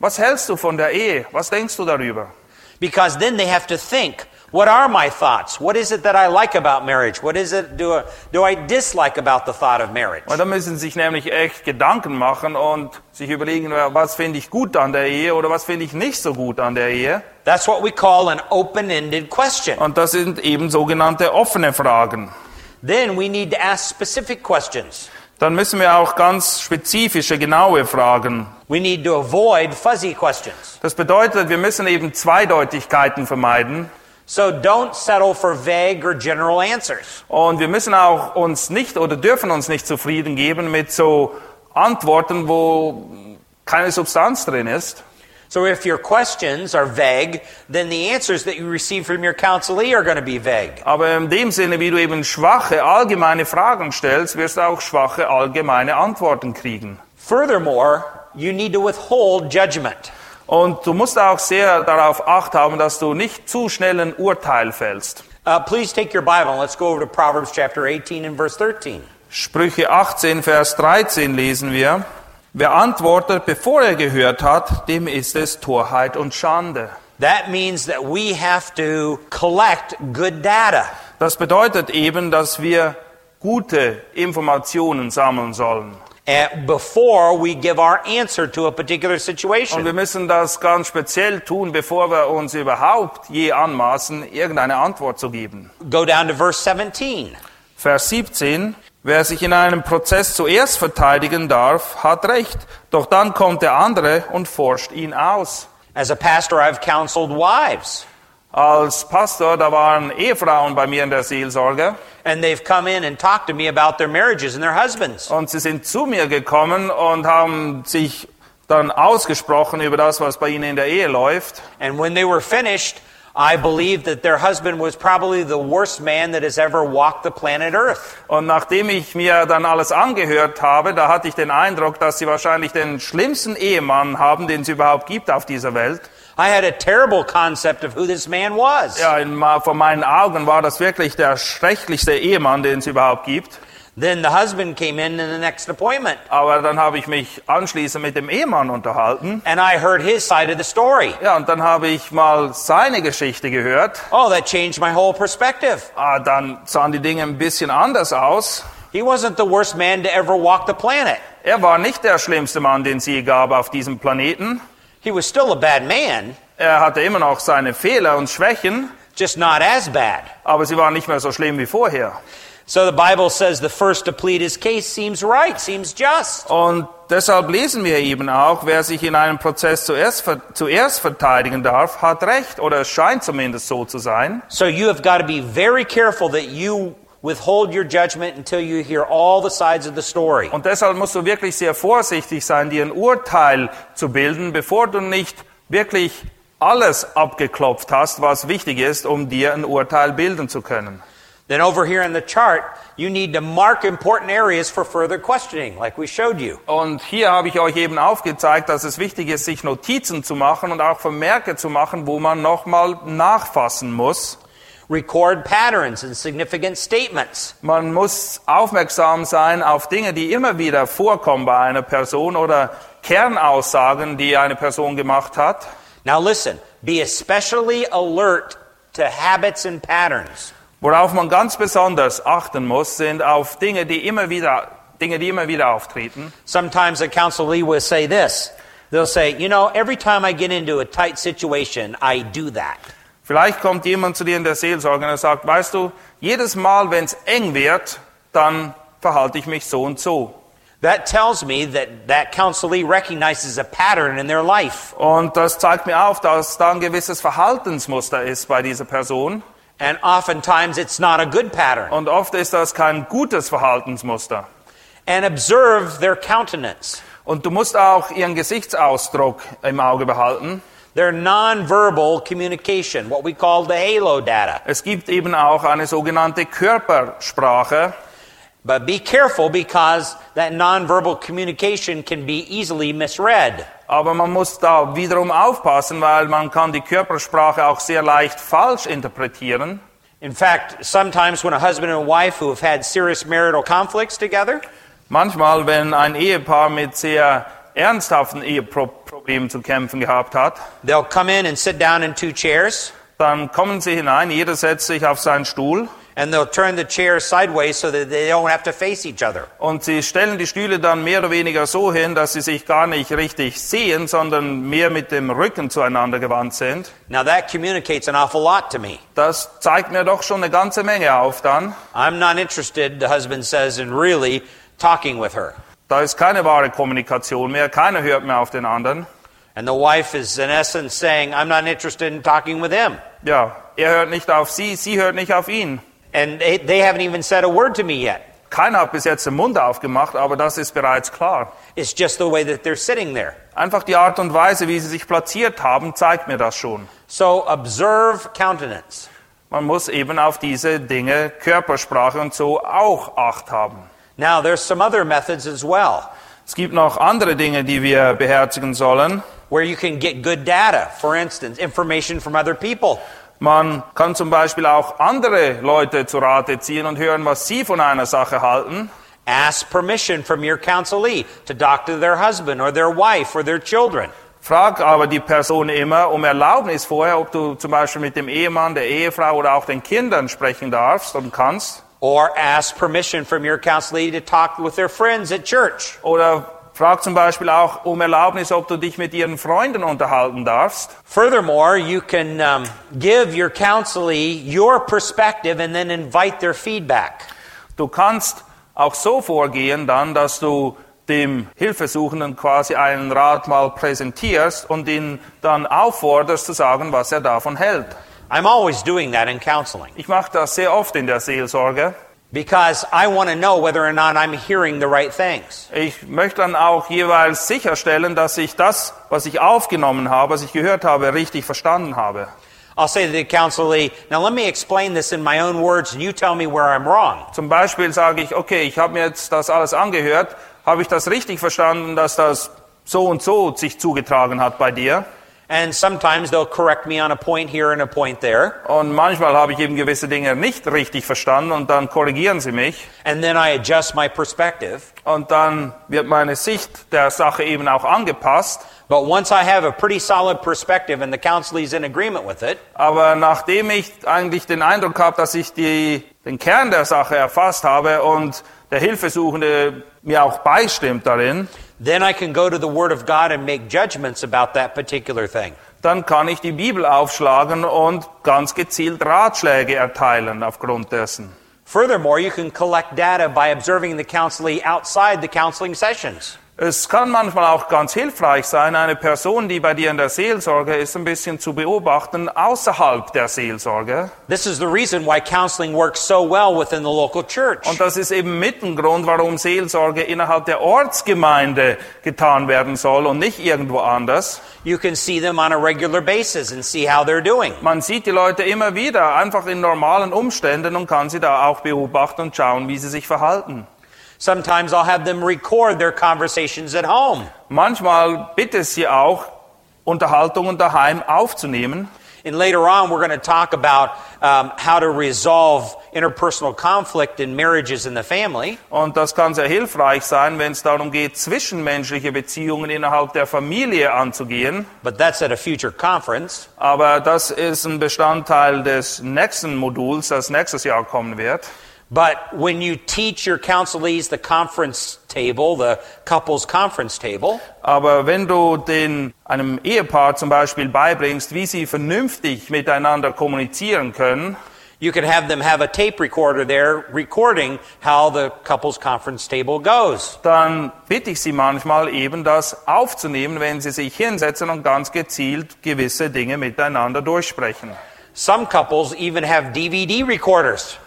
was hältst du von der Ehe? Was denkst du darüber? Because then they have to think What are my thoughts? What is it that I like about marriage? What is it do, do I dislike about the thought of marriage? Und da müssen sie sich nämlich echt Gedanken machen und sich überlegen, was finde ich gut an der Ehe oder was finde ich nicht so gut an der Ehe. That's what we call an open-ended question. Und das sind eben sogenannte offene Fragen. Then we need to ask specific questions. Dann müssen wir auch ganz spezifische, genaue Fragen. We need to avoid fuzzy questions. Das bedeutet, wir müssen eben Zweideutigkeiten vermeiden. So don't settle for vague or general answers. Und wir müssen auch uns nicht oder dürfen uns nicht zufrieden geben mit so Antworten, wo keine Substanz drin ist. So if your questions are vague, then the answers that you receive from your counselee are going to be vague. Aber in dem Sinne, wie du eben schwache, allgemeine Fragen stellst, wirst du auch schwache, allgemeine Antworten kriegen. Furthermore, you need to withhold judgment. Und du musst auch sehr darauf acht haben, dass du nicht zu schnell ein Urteil fällst. Uh, please take your Bible and let's go over to Proverbs chapter 18 and verse 13. Sprüche 18, Vers 13 lesen wir. Wer antwortet, bevor er gehört hat, dem ist es Torheit und Schande. That means that we have to collect good data. Das bedeutet eben, dass wir gute Informationen sammeln sollen. Before we give our answer to a particular Und situation. wir müssen das ganz speziell tun, bevor wir uns überhaupt je anmaßen, irgendeine Antwort zu geben. Go down to verse 17. Vers 17. Wer sich in einem Prozess zuerst verteidigen darf, hat Recht. Doch dann kommt der andere und forscht ihn aus. As a pastor, I've counseled wives, Als Pastor, da waren Ehefrauen bei mir in der Seelsorge and they've come in and talked to me about their marriages and their husbands. und sie sind zu mir gekommen und haben sich dann ausgesprochen über das, was bei ihnen in der Ehe läuft. And when they were finished, I believed that their husband was probably the worst man that has ever walked the planet Earth. Und nachdem ich mir dann alles angehört habe, da hatte ich den Eindruck, dass sie wahrscheinlich den schlimmsten Ehemann haben, den es überhaupt gibt auf dieser Welt. I had a terrible concept of who this man was. Ja, in, vor meinen Augen war das wirklich der schrecklichste Ehemann, den es überhaupt gibt. Then the husband came in in the next appointment, Aber dann habe ich mich anschließend mit dem Ehemann unterhalten. and I heard his side of the story. Ja, und dann habe ich mal seine Geschichte gehört. Oh, that changed my whole perspective. Ah, dann sahen die Dinge ein bisschen anders aus. He wasn't the worst man to ever walk the planet. Er war nicht der schlimmste Mann, den es je gab auf diesem Planeten. He was still a bad man, Er hatte immer noch seine Fehler und Schwächen, just not as bad. aber sie waren nicht mehr so schlimm wie vorher. So the Bible says the first to plead his case seems right, seems just. Und deshalb lesen wir eben auch, wer sich in einem Prozess zuerst, zuerst verteidigen darf, hat Recht, oder es scheint zumindest so zu sein. So you have got to be very careful that you withhold your judgment until you hear all the sides of the story. Und deshalb musst du wirklich sehr vorsichtig sein, dir ein Urteil zu bilden, bevor du nicht wirklich alles abgeklopft hast, was wichtig ist, um dir ein Urteil bilden zu können. Then over here in the chart, you need to mark important areas for further questioning, like we showed you. Und hier habe ich euch eben aufgezeigt, dass es wichtig ist, sich Notizen zu machen und auch Vermerke zu machen, wo man nochmal nachfassen muss. Record patterns and significant statements. Man muss aufmerksam sein auf Dinge, die immer wieder vorkommen bei einer Person oder Kernaussagen, die eine Person gemacht hat. Now listen, be especially alert to habits and patterns. Worauf man ganz besonders achten muss, sind auf Dinge, die immer wieder, Dinge, die immer wieder auftreten. Sometimes a counselee will say this. They'll say, you know, every time I get into a tight situation, I do that. Vielleicht kommt jemand zu dir in der Seelsorge und er sagt, weißt du, jedes Mal, wenn es eng wird, dann verhalte ich mich so und so. That tells me that that counselee recognizes a pattern in their life. Und das zeigt mir auf, dass da ein gewisses Verhaltensmuster ist bei dieser Person. And oftentimes it's not a good pattern. Und oft ist das kein gutes Verhaltensmuster. And observe their countenance. Und du musst auch ihren Gesichtsausdruck im Auge behalten. Their nonverbal communication, what we call the halo data. Es gibt eben auch eine sogenannte Körpersprache. But be careful because that nonverbal communication can be easily misread. Aber man muss da wiederum aufpassen, weil man kann die Körpersprache auch sehr leicht falsch interpretieren. In fact, sometimes when a husband and wife who have had serious marital conflicts together, Manchmal, wenn ein Ehepaar mit sehr ernsthaften Eheproblemen zu kämpfen gehabt hat, they'll come in and sit down in two chairs, dann kommen sie hinein, jeder setzt sich auf seinen Stuhl and they'll turn the chairs sideways so that they don't have to face each other. und sie stellen die Stühle dann mehr oder weniger so hin, dass sie sich gar nicht richtig sehen, sondern mehr mit dem Rücken zueinander gewandt sind. Now that communicates an awful lot to me. Das zeigt mir doch schon eine ganze Menge auf dann. I'm not interested, the husband says, in really talking with her. Da ist keine wahre Kommunikation mehr, keiner hört mehr auf den anderen. And the wife is in essence saying, I'm not interested in talking with him. Ja, er hört nicht auf sie, sie hört nicht auf ihn. And they, they haven't even said a word to me yet. Keiner hat bis jetzt den Mund aufgemacht, aber das ist bereits klar. It's just the way that they're sitting there. Einfach die Art und Weise, wie sie sich platziert haben, zeigt mir das schon. So observe countenance. Man muss eben auf diese Dinge, Körpersprache und so auch Acht haben. Now, there's some other methods as well Es gibt noch andere Dinge, die wir beherzigen sollen. where you can get good data. For instance, information from other people. Man kann zum Beispiel auch andere Leute zu Rate ziehen und hören, was sie von einer Sache halten. Ask permission from your counselee to to their husband or their wife or their children. Frag aber die Person immer um Erlaubnis vorher, ob du zum Beispiel mit dem Ehemann, der Ehefrau oder auch den Kindern sprechen darfst und kannst. Or ask permission from your counselee to talk with their friends at church. Oder frag zum Beispiel auch um Erlaubnis, ob du dich mit ihren Freunden unterhalten darfst. Furthermore, you can um, give your counselee your perspective and then invite their feedback. Du kannst auch so vorgehen dann, dass du dem Hilfesuchenden quasi einen Rat mal präsentierst und ihn dann aufforderst zu sagen, was er davon hält. I'm always doing that in counseling Ich mache das sehr oft in der Seelsorge. because I want to know whether or not I'm hearing the right things. Ich möchte dann auch jeweils sicherstellen, dass ich das, was ich aufgenommen habe, was ich gehört habe, richtig verstanden habe. I'll say to the counselee, now let me explain this in my own words and you tell me where I'm wrong. Zum Beispiel sage ich, okay, ich habe mir jetzt das alles angehört, habe ich das richtig verstanden, dass das so und so sich zugetragen hat bei dir? And sometimes they'll correct me on a point here and a point there. Und manchmal habe ich eben gewisse Dinge nicht richtig verstanden und dann korrigieren sie mich. And then I adjust my perspective. Und dann wird meine Sicht der Sache eben auch angepasst. But once I have a pretty solid perspective and the counselee's in agreement with it, Aber nachdem ich eigentlich den Eindruck habe, dass ich die, den Kern der Sache erfasst habe und der Hilfesuchende mir auch beistimmt darin, then I can go to the Word of God and make judgments about that particular thing. dann kann ich die Bibel aufschlagen und ganz gezielt Ratschläge erteilen aufgrund dessen. Furthermore, you can collect data by observing the counselee outside the counseling sessions. Es kann manchmal auch ganz hilfreich sein, eine Person, die bei dir in der Seelsorge ist, ein bisschen zu beobachten außerhalb der Seelsorge. This is the reason why counseling works so well within the local church. Und das ist eben mit ein Grund, warum Seelsorge innerhalb der Ortsgemeinde getan werden soll und nicht irgendwo anders. You can see them on a regular basis and see how they're doing. Man sieht die Leute immer wieder, einfach in normalen Umständen und kann sie da auch beobachten und schauen, wie sie sich verhalten. Sometimes I'll have them record their conversations at home. Manchmal bitte sie auch, Unterhaltungen daheim aufzunehmen. And later on, we're going to talk about um, how to resolve interpersonal conflict in marriages in the family. Und das kann sehr hilfreich sein, wenn es darum geht, zwischenmenschliche Beziehungen innerhalb der Familie anzugehen. But that's at a future conference. Aber das ist ein Bestandteil des nächsten Moduls, das nächstes Jahr kommen wird. But when you teach your counselees the conference table, the couples conference table, Aber wenn du den, einem Ehepaar zum Beispiel beibringst, wie sie vernünftig miteinander kommunizieren können, you can have them have a tape recorder there recording how the couples conference table goes. dann bitte ich sie manchmal eben das aufzunehmen, wenn sie sich hinsetzen und ganz gezielt gewisse Dinge miteinander durchsprechen. Some couples even have DVD recorders.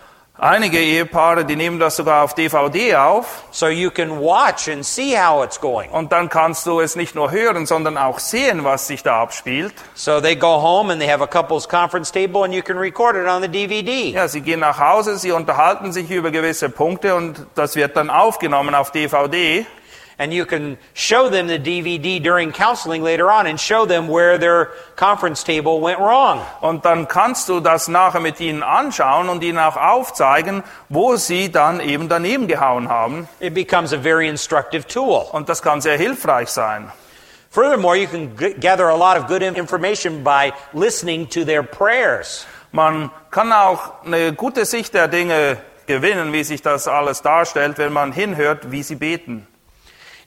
Einige Ehepaare, die nehmen das sogar auf DVD auf So you can watch and see how it's going. und dann kannst du es nicht nur hören, sondern auch sehen, was sich da abspielt. So they go home and they have a couples conference table and you can record it on the DVD. Ja, sie gehen nach Hause, sie unterhalten sich über gewisse Punkte und das wird dann aufgenommen auf DVD. And you can show them the DVD during counseling later on and show them where their conference table went wrong. Und dann kannst du das nachher mit ihnen anschauen und ihnen auch aufzeigen, wo sie dann eben daneben gehauen haben. It becomes a very instructive tool. Und das kann sehr hilfreich sein. Furthermore, you can gather a lot of good information by listening to their prayers. Man kann auch eine gute Sicht der Dinge gewinnen, wie sich das alles darstellt, wenn man hinhört, wie sie beten.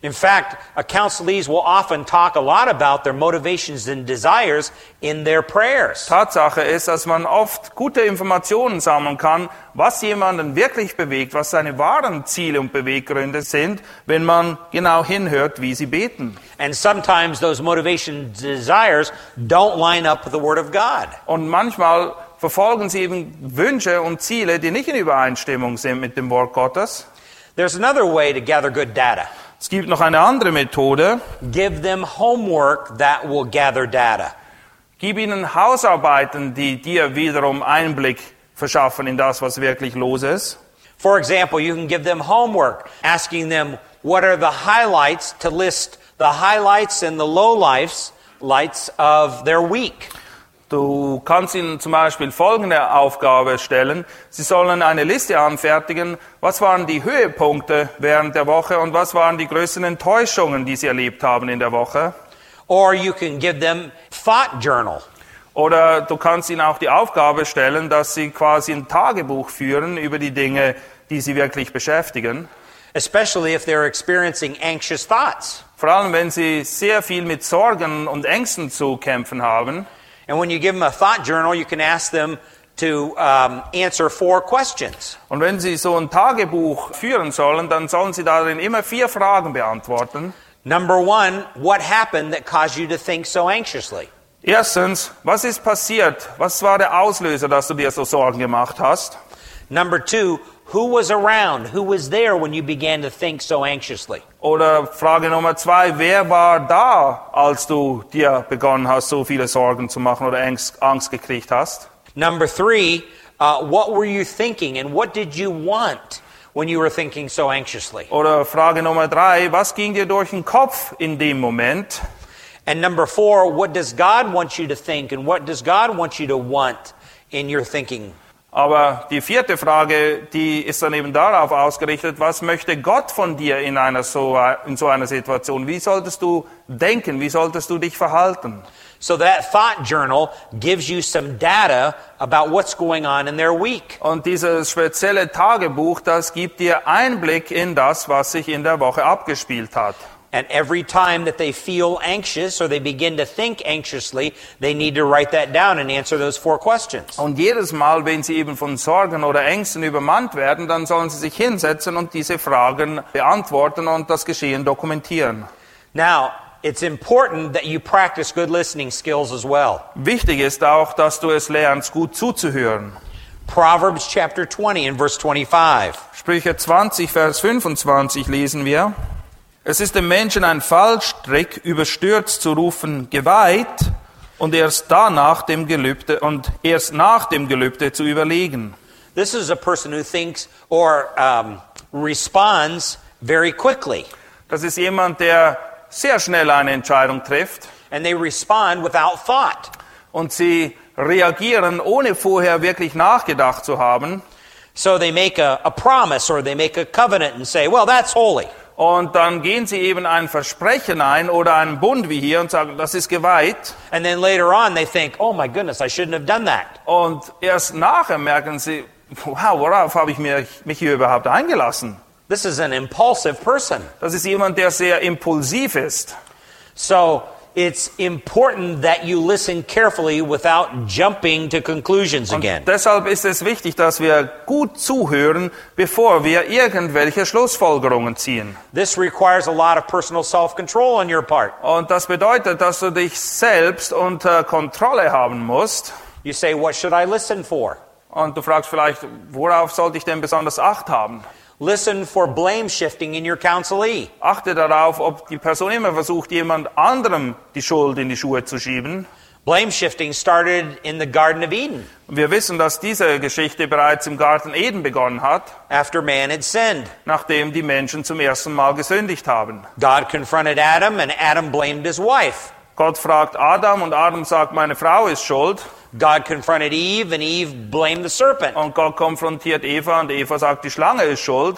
In fact, counselees will often talk a lot about their motivations and desires in their prayers. Tatsache ist, dass man oft gute Informationen sammeln kann, was jemanden wirklich bewegt, was seine wahren Ziele und Beweggründe sind, wenn man genau hinhört, wie sie beten. And sometimes those motivations desires don't line up with the Word of God. Und manchmal verfolgen sie eben Wünsche und Ziele, die nicht in Übereinstimmung sind mit dem Wort Gottes. There's another way to gather good data. Es gibt noch eine andere Methode. Give them homework that will gather data. Gib ihnen Hausarbeiten, die dir wiederum Einblick verschaffen in das, was wirklich los ist. For example, you can give them homework, asking them what are the highlights to list the highlights and the lowlights lights of their week. Du kannst ihnen zum Beispiel folgende Aufgabe stellen. Sie sollen eine Liste anfertigen. Was waren die Höhepunkte während der Woche und was waren die größten Enttäuschungen, die sie erlebt haben in der Woche? Or you can give them thought journal. Oder du kannst ihnen auch die Aufgabe stellen, dass sie quasi ein Tagebuch führen über die Dinge, die sie wirklich beschäftigen. especially if they're experiencing anxious thoughts. Vor allem, wenn sie sehr viel mit Sorgen und Ängsten zu kämpfen haben. And when you give them a thought journal, you can ask them to um, answer four questions. Und wenn sie so ein Tagebuch führen sollen, dann sollen sie darin immer vier Fragen beantworten. Number one, what happened that caused you to think so anxiously? Erstens, was ist passiert? Was war der Auslöser, dass du dir so Sorgen gemacht hast? Number two, who was around? Who was there when you began to think so anxiously? Oder Frage Nummer zwei, wer war da, als du dir begonnen hast, so viele Sorgen zu machen oder Angst, Angst gekriegt hast? Number three, uh, what were you thinking and what did you want when you were thinking so anxiously? Oder Frage Nummer drei, was ging dir durch den Kopf in dem Moment? And number four, what does God want you to think and what does God want you to want in your thinking? Aber die vierte Frage, die ist dann eben darauf ausgerichtet, was möchte Gott von dir in, einer so, in so einer Situation? Wie solltest du denken? Wie solltest du dich verhalten? So that thought journal gives you some data about what's going on in their week. Und dieses spezielle Tagebuch, das gibt dir Einblick in das, was sich in der Woche abgespielt hat. And every time that they feel anxious or they begin to think anxiously, they need to write that down and answer those four questions. Und jedes Mal, wenn sie eben von Sorgen oder Ängsten übermannt werden, dann sollen sie sich hinsetzen und diese Fragen beantworten und das Geschehen dokumentieren. Now, it's important that you practice good listening skills as well. Wichtig ist auch, dass du es lernst, gut zuzuhören. Proverbs chapter 20 and verse 25. Sprüche 20, Vers 25 lesen wir. Es ist dem Menschen ein Fallstrick, überstürzt zu rufen, geweiht, und erst danach dem Gelübde, und erst nach dem Gelübde zu überlegen. This is a person who thinks or um, responds very quickly. Das ist jemand, der sehr schnell eine Entscheidung trifft, And they respond without thought. und sie reagieren, ohne vorher wirklich nachgedacht zu haben. So they make a, a promise or they make a covenant and say, well, that's holy. Und dann gehen sie eben ein Versprechen ein oder einen Bund wie hier und sagen, das ist geweiht. And then later on they think, oh my goodness, I shouldn't have done that. Und erst nachher merken sie, wow, worauf habe ich mich hier überhaupt eingelassen? This is an impulsive person. Das ist jemand, der sehr impulsiv ist. So it's important that you listen carefully without jumping to conclusions Und again. deshalb ist es wichtig, dass wir gut zuhören, bevor wir irgendwelche Schlussfolgerungen ziehen. This requires a lot of personal self-control on your part. Und das bedeutet, dass du dich selbst unter Kontrolle haben musst. You say, What should I listen for? Und du fragst vielleicht, worauf sollte ich denn besonders Acht haben? Listen for blame shifting in your counselee. Achte darauf, ob die Person immer versucht, jemand anderem die Schuld in die Schuhe zu schieben. Blame shifting started in the Garden of Eden wir wissen, dass diese Geschichte bereits im Garten Eden begonnen hat, after man had sinned. nachdem die Menschen zum ersten Mal gesündigt haben. God confronted Adam, and Adam blamed his wife. Gott fragt Adam und Adam sagt, meine Frau ist schuld. God confronted Eve, and Eve blamed the serpent. Und Gott konfrontiert Eva und Eva sagt, die Schlange ist schuld.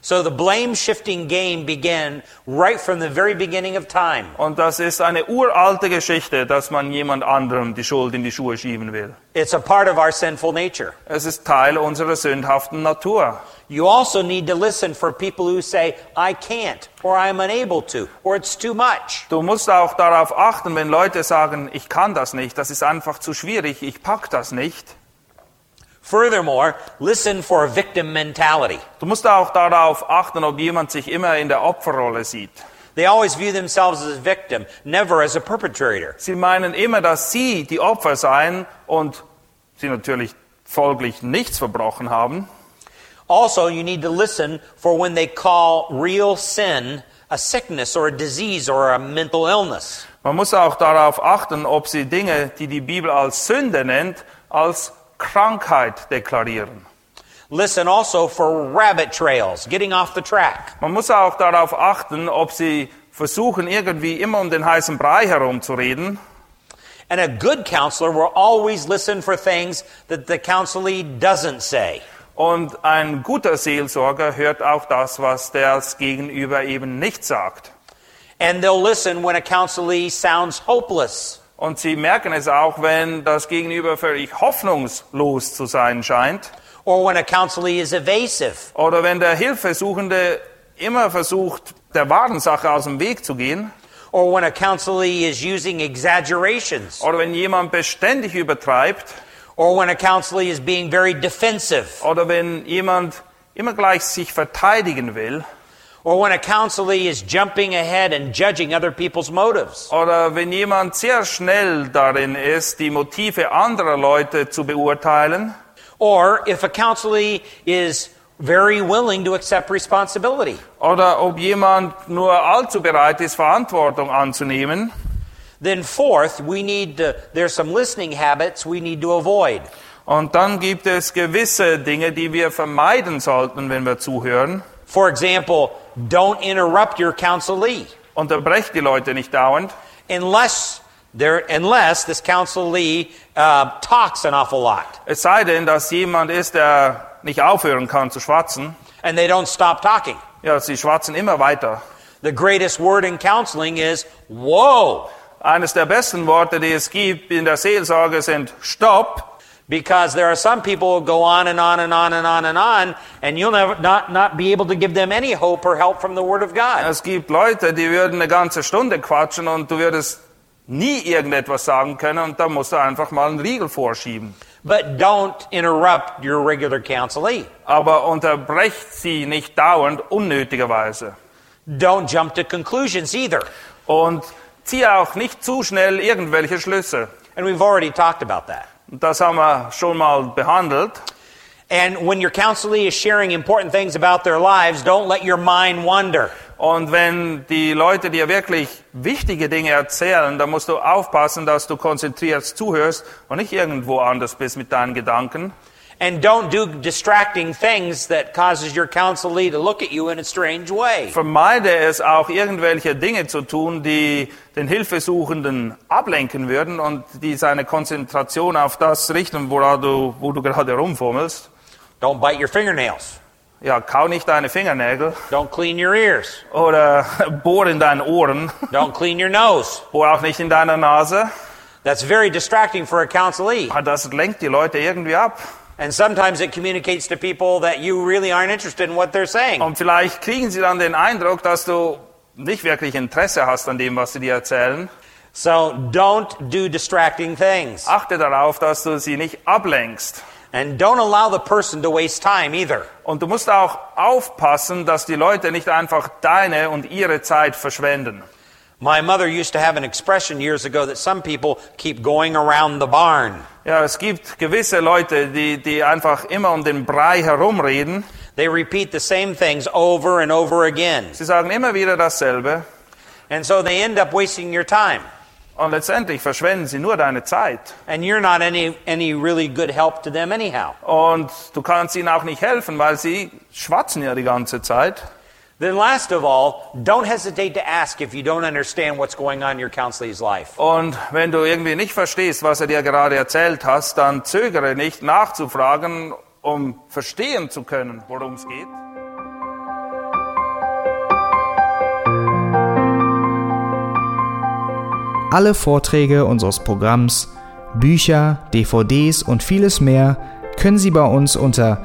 So the blame shifting game began right from the very beginning of time. Und das ist eine uralte Geschichte, dass man jemand anderem die Schuld in die Schuhe schieben will. It's a part of our sinful nature. Es ist Teil unserer sündhaften Natur. You also need to listen for people who say, I can't, or I'm unable to, or it's too much. Du musst auch darauf achten, wenn Leute sagen, ich kann das nicht, das ist einfach zu schwierig, ich pack das nicht. Furthermore, listen for a victim mentality. Du musst auch darauf achten, ob jemand sich immer in der Opferrolle sieht. They always view themselves as a victim, never as a perpetrator. Sie meinen immer, dass sie die Opfer seien und sie natürlich folglich nichts verbrochen haben. Also, you need to listen for when they call real sin a sickness or a disease or a mental illness. Man muss auch darauf achten, ob sie Dinge, die die Bibel als Sünde nennt, als Krankheit deklarieren. Listen also for rabbit trails, getting off the track. Man muss auch darauf achten, ob sie versuchen, irgendwie immer um den heißen Brei herumzureden. And a good counselor will always listen for things that the counselee doesn't say. Und ein guter Seelsorger hört auch das, was der Gegenüber eben nicht sagt. And they'll listen when a counselee sounds hopeless. Und sie merken es auch, wenn das Gegenüber völlig hoffnungslos zu sein scheint. or when a counselee is evasive, Oder wenn der Hilfesuchende immer versucht, der wahren Sache aus dem Weg zu gehen. or when a counselee is using exaggerations, Oder wenn jemand beständig übertreibt. or when a counselee is being very defensive, Oder wenn jemand immer gleich sich verteidigen will. Or when a counselee is jumping ahead and judging other people's motives. Oder wenn jemand sehr schnell darin ist, die Motive anderer Leute zu beurteilen. Or if a counselee is very willing to accept responsibility. Oder ob jemand nur allzu bereit ist, Verantwortung anzunehmen. Then fourth, we need to, there's some listening habits we need to avoid. Und dann gibt es gewisse Dinge, die wir vermeiden sollten, wenn wir zuhören. For example, don't interrupt your counselee Unterbrecht die Leute nicht dauernd. unless there, unless this counselee uh, talks an awful lot Es sei denn, dass jemand ist, der nicht aufhören kann zu schwatzen. and they don't stop talking. Ja, sie schwatzen immer weiter. The greatest word in counseling is whoa, Eines der besten Worte, die es gibt in der Seelsorge sind Stopp. Because there are some people who go on and on and on and on and on, and you'll never not, not be able to give them any hope or help from the Word of God. Es gibt Leute, die würden eine ganze Stunde quatschen und du würdest nie irgendetwas sagen können und da musst du einfach mal einen Riegel vorschieben. But don't interrupt your regular counselee. Aber unterbrecht sie nicht dauernd unnötigerweise. Don't jump to conclusions either. Und ziehe auch nicht zu schnell irgendwelche Schlüsse. And we've already talked about that. Das haben wir schon mal behandelt. And when your counselee is sharing important things about their lives, don't let your mind wander. Und wenn die Leute dir wirklich wichtige Dinge erzählen, dann musst du aufpassen, dass du konzentriert zuhörst und nicht irgendwo anders bist mit deinen Gedanken. And don't do distracting things that causes your counselee to look at you in a strange way. Vermeide es auch, irgendwelche Dinge zu tun, die den Hilfesuchenden ablenken würden und die seine Konzentration auf das richten, wo du, wo du gerade rumfummelst. Don't bite your fingernails. Ja, kau nicht deine Fingernägel Don't clean your ears. oder bohr in deinen Ohren, Don't clean your nose. bohr auch nicht in deiner Nase. That's very distracting for a counselee. Das lenkt die Leute irgendwie ab. And sometimes it communicates to people that you really aren't interested in what they're saying. Und vielleicht kriegen sie dann den Eindruck, dass du nicht wirklich Interesse hast an dem, was sie dir erzählen. So don't do distracting things. Achte darauf, dass du sie nicht ablenkst. And don't allow the person to waste time either. Und du musst auch aufpassen, dass die Leute nicht einfach deine und ihre Zeit verschwenden. My mother used to have an expression years ago that some people keep going around the barn. Ja, es gibt gewisse Leute, die, die einfach immer um den Brei herumreden. They repeat the same things over and over again. Sie sagen immer wieder dasselbe. And so they end up wasting your time. Und letztendlich verschwenden sie nur deine Zeit. And you're not any, any really good help to them anyhow. Und du kannst ihnen auch nicht helfen, weil sie schwatzen ja die ganze Zeit. Then last of all, don't hesitate to ask if you don't understand what's going on in your counselee's life. Und wenn du irgendwie nicht verstehst, was er dir gerade erzählt hast, dann zögere nicht nachzufragen, um verstehen zu können, worum es geht. Alle Vorträge unseres Programms, Bücher, DVDs und vieles mehr können Sie bei uns unter